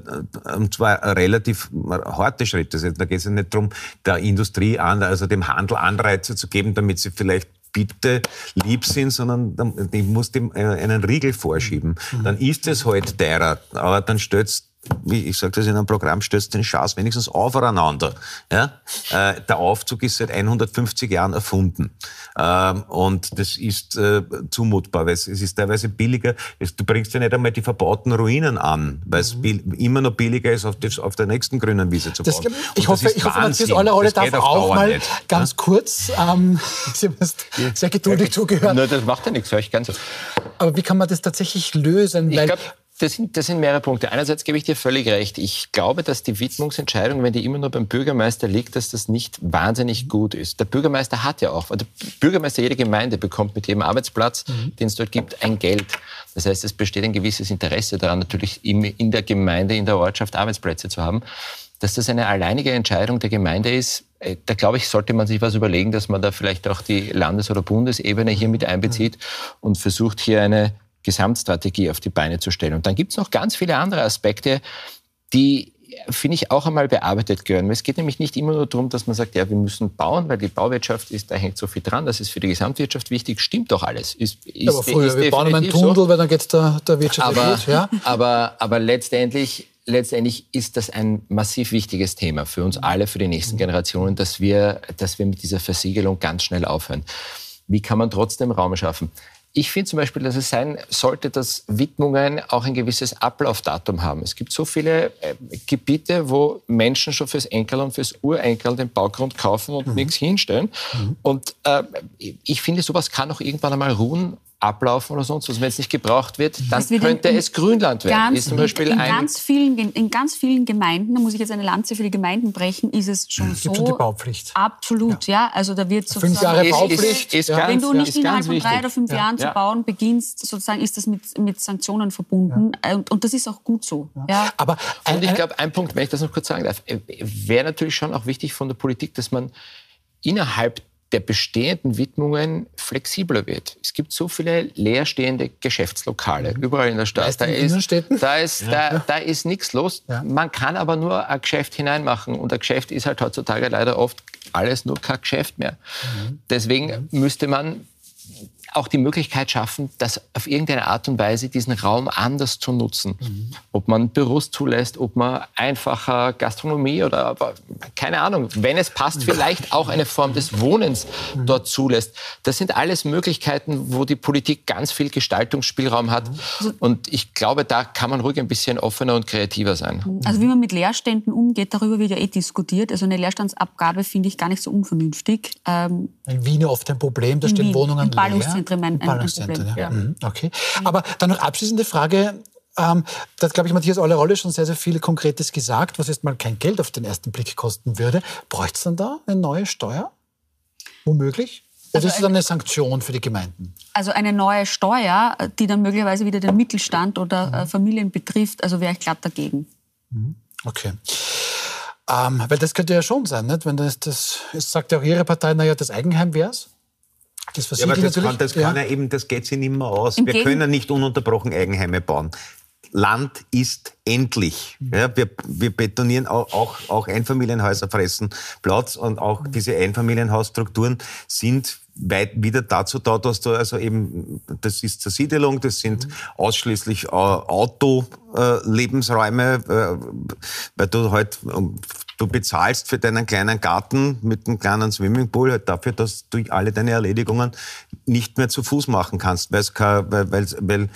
und zwar relativ harte Schritte, da geht es ja nicht darum, der Industrie, an, also dem Handel Anreize zu geben, damit sie vielleicht bitte lieb sind, sondern ich muss dem äh, einen Riegel vorschieben. Mhm. Dann ist es halt teurer, aber dann stellt wie ich sage das in einem Programm, stößt den Schatz wenigstens aufeinander. Ja? Äh, der Aufzug ist seit 150 Jahren erfunden. Ähm, und das ist äh, zumutbar, weil es, es, ist teilweise billiger. Es, du bringst ja nicht einmal die verbauten Ruinen an, weil es mhm. immer noch billiger ist, auf, das, auf der nächsten grünen Wiese zu bauen. Das, ich hoffe, ich hoffe, Matthias Allerrolle darf auch mal nicht. ganz ja? kurz, ähm, Sie haben sehr geduldig zugehört. Nein, das macht ja nichts, höre ich ganz. Aber wie kann man das tatsächlich lösen? Ich glaube, das sind, das sind mehrere Punkte. Einerseits gebe ich dir völlig recht. Ich glaube, dass die Widmungsentscheidung, wenn die immer nur beim Bürgermeister liegt, dass das nicht wahnsinnig gut ist. Der Bürgermeister hat ja auch, der Bürgermeister jeder Gemeinde bekommt mit jedem Arbeitsplatz, mhm. den es dort gibt, ein Geld. Das heißt, es besteht ein gewisses Interesse daran, natürlich in der Gemeinde, in der Ortschaft Arbeitsplätze zu haben. Dass das eine alleinige Entscheidung der Gemeinde ist, äh, da glaube ich, sollte man sich was überlegen, dass man da vielleicht auch die Landes- oder Bundesebene hier mit einbezieht und versucht, hier eine Gesamtstrategie auf die Beine zu stellen. Und dann gibt es noch ganz viele andere Aspekte, die finde ich, auch einmal bearbeitet gehören. Es geht nämlich nicht immer nur darum, dass man sagt, ja, wir müssen bauen, weil die Bauwirtschaft ist, da hängt so viel dran, das ist für die Gesamtwirtschaft wichtig. Stimmt doch alles. Ist, ist, aber früher, ist wir bauen einen Tunnel, so. weil dann geht es der, der Wirtschaft aber, gut. Ja? Aber, aber letztendlich, letztendlich ist das ein massiv wichtiges Thema für uns alle, für die nächsten Generationen, dass wir, dass wir mit dieser Versiegelung ganz schnell aufhören. Wie kann man trotzdem Raum schaffen? Ich finde zum Beispiel, dass es sein sollte, dass Widmungen auch ein gewisses Ablaufdatum haben. Es gibt so viele äh, Gebiete, wo Menschen schon fürs Enkel und fürs Urenkel den Baugrund kaufen und mhm. nichts hinstellen. Mhm. Und äh, ich finde, sowas kann auch irgendwann einmal ruhen ablaufen oder sonst was. Wenn es nicht gebraucht wird, dann wird könnte in, es Grünland werden. Ganz, ist zum Beispiel in, ganz vielen, in ganz vielen Gemeinden, da muss ich jetzt eine Lanze für die Gemeinden brechen, ist es schon es gibt so. Schon die Baupflicht. Absolut, ja. ja. Also da wird sozusagen. Fünf Jahre Baupflicht. Ist, ist, ist wenn du nicht innerhalb von drei oder fünf ja. Jahren zu bauen beginnst, sozusagen ist das mit, mit Sanktionen verbunden. Und, und, das ist auch gut so. Ja. Aber und ich glaube, ein Punkt, wenn ich das noch kurz sagen darf, äh, wäre natürlich schon auch wichtig von der Politik, dass man innerhalb der bestehenden Widmungen flexibler wird. Es gibt so viele leerstehende Geschäftslokale überall in der Stadt. Da ist, da, ist, ja. da, da ist nichts los. Ja. Man kann aber nur ein Geschäft hineinmachen und ein Geschäft ist halt heutzutage leider oft alles nur kein Geschäft mehr. Mhm. Deswegen müsste man auch die Möglichkeit schaffen, das auf irgendeine Art und Weise diesen Raum anders zu nutzen. Mhm. Ob man Büros zulässt, ob man einfacher Gastronomie oder keine Ahnung, wenn es passt, vielleicht auch eine Form des Wohnens mhm. dort zulässt. Das sind alles Möglichkeiten, wo die Politik ganz viel Gestaltungsspielraum hat. Mhm. Und ich glaube, da kann man ruhig ein bisschen offener und kreativer sein. Also wie man mit Leerständen umgeht, darüber wird ja eh diskutiert. Also eine Leerstandsabgabe finde ich gar nicht so unvernünftig. Ähm, in Wien oft ein Problem, da stehen Wien, Wohnungen leer. Ballungszentren ein, ein, ein Problem. Ja. Ja. Mhm, okay. Aber dann noch abschließende Frage. Ähm, da hat, glaube ich, Matthias Rolle schon sehr, sehr viel Konkretes gesagt, was jetzt mal kein Geld auf den ersten Blick kosten würde. Bräuchte es dann da eine neue Steuer? Womöglich? Oder also ist es dann eine Sanktion für die Gemeinden? Also eine neue Steuer, die dann möglicherweise wieder den Mittelstand oder mhm. Familien betrifft, also wäre ich glatt dagegen. Mhm. Okay. Ähm, weil das könnte ja schon sein, nicht? wenn das, das, das sagt ja auch Ihre Partei, naja, das Eigenheim wäre es. Das ja, aber das kann, das kann ja. ja eben, das geht sich nicht mehr aus. Im Wir Gegen können nicht ununterbrochen Eigenheime bauen. Land ist endlich. Ja, wir, wir betonieren auch, auch, auch Einfamilienhäuser fressen Platz und auch diese Einfamilienhausstrukturen sind weit wieder dazu da, dass du also eben, das ist Zersiedelung, das sind ausschließlich äh, Auto-Lebensräume, äh, äh, weil du halt, du bezahlst für deinen kleinen Garten mit einem kleinen Swimmingpool halt dafür, dass du alle deine Erledigungen nicht mehr zu Fuß machen kannst, weil, weil, weil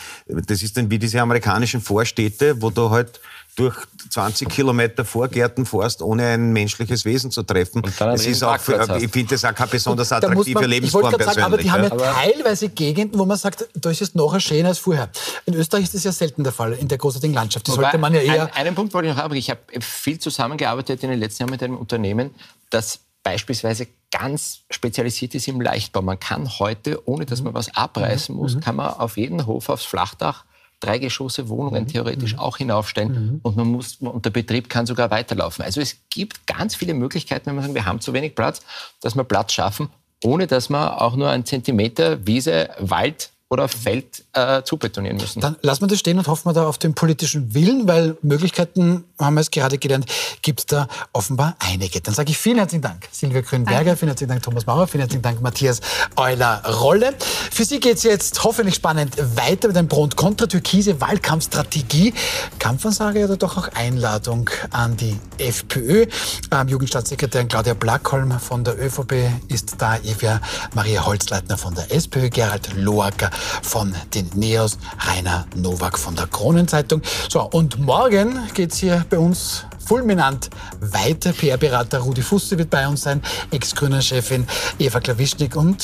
das ist dann wie diese amerikanischen Vorstädte, wo du halt durch 20 Kilometer Vorgärten fährst, ohne ein menschliches Wesen zu treffen. Das ist auch für, ich finde das auch keine besonders attraktive man, Lebensform persönlich. Sagen, aber die haben ja teilweise Gegenden, wo man sagt, da ist es noch schöner als vorher. In Österreich ist das ja selten der Fall, in der großartigen Landschaft. Die sollte man ja eher... Ein, einen Punkt wollte ich noch haben. Ich habe viel zusammengearbeitet in den letzten Jahren mit einem Unternehmen, das beispielsweise ganz spezialisiert ist im Leichtbau. Man kann heute, ohne dass man was abreißen muss, mhm. kann man auf jeden Hof aufs Flachdach drei Geschosse Wohnungen mhm. theoretisch mhm. auch hinaufstellen mhm. und man muss und der Betrieb kann sogar weiterlaufen. Also es gibt ganz viele Möglichkeiten, wenn man sagt, wir haben zu wenig Platz, dass wir Platz schaffen, ohne dass man auch nur einen Zentimeter Wiese, Wald oder Feld äh, zubetonieren müssen. Dann lassen wir das stehen und hoffen wir da auf den politischen Willen, weil Möglichkeiten, haben wir es gerade gelernt, gibt es da offenbar einige. Dann sage ich vielen herzlichen Dank, Silvia Grünberger, vielen herzlichen Dank, Thomas Mauer, vielen herzlichen Dank, Matthias Euler-Rolle. Für Sie geht es jetzt hoffentlich spannend weiter mit einem Pro und Contra türkise Wahlkampfstrategie. Kampfansage oder doch auch Einladung an die FPÖ. Ähm, Jugendstaatssekretärin Claudia Blackholm von der ÖVP ist da, Evia Maria Holzleitner von der SPÖ, Gerald Loacker von den Neos, Rainer Nowak von der Kronenzeitung. So, und morgen geht es hier bei uns fulminant weiter. PR-Berater Rudi Fusse wird bei uns sein, Ex-Grüner-Chefin Eva Klawischnik und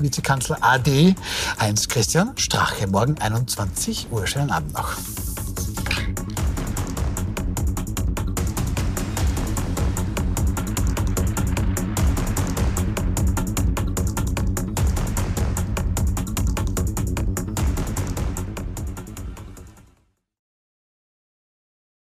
Vizekanzler AD Heinz-Christian Strache. Morgen 21 Uhr. Schönen Abend noch.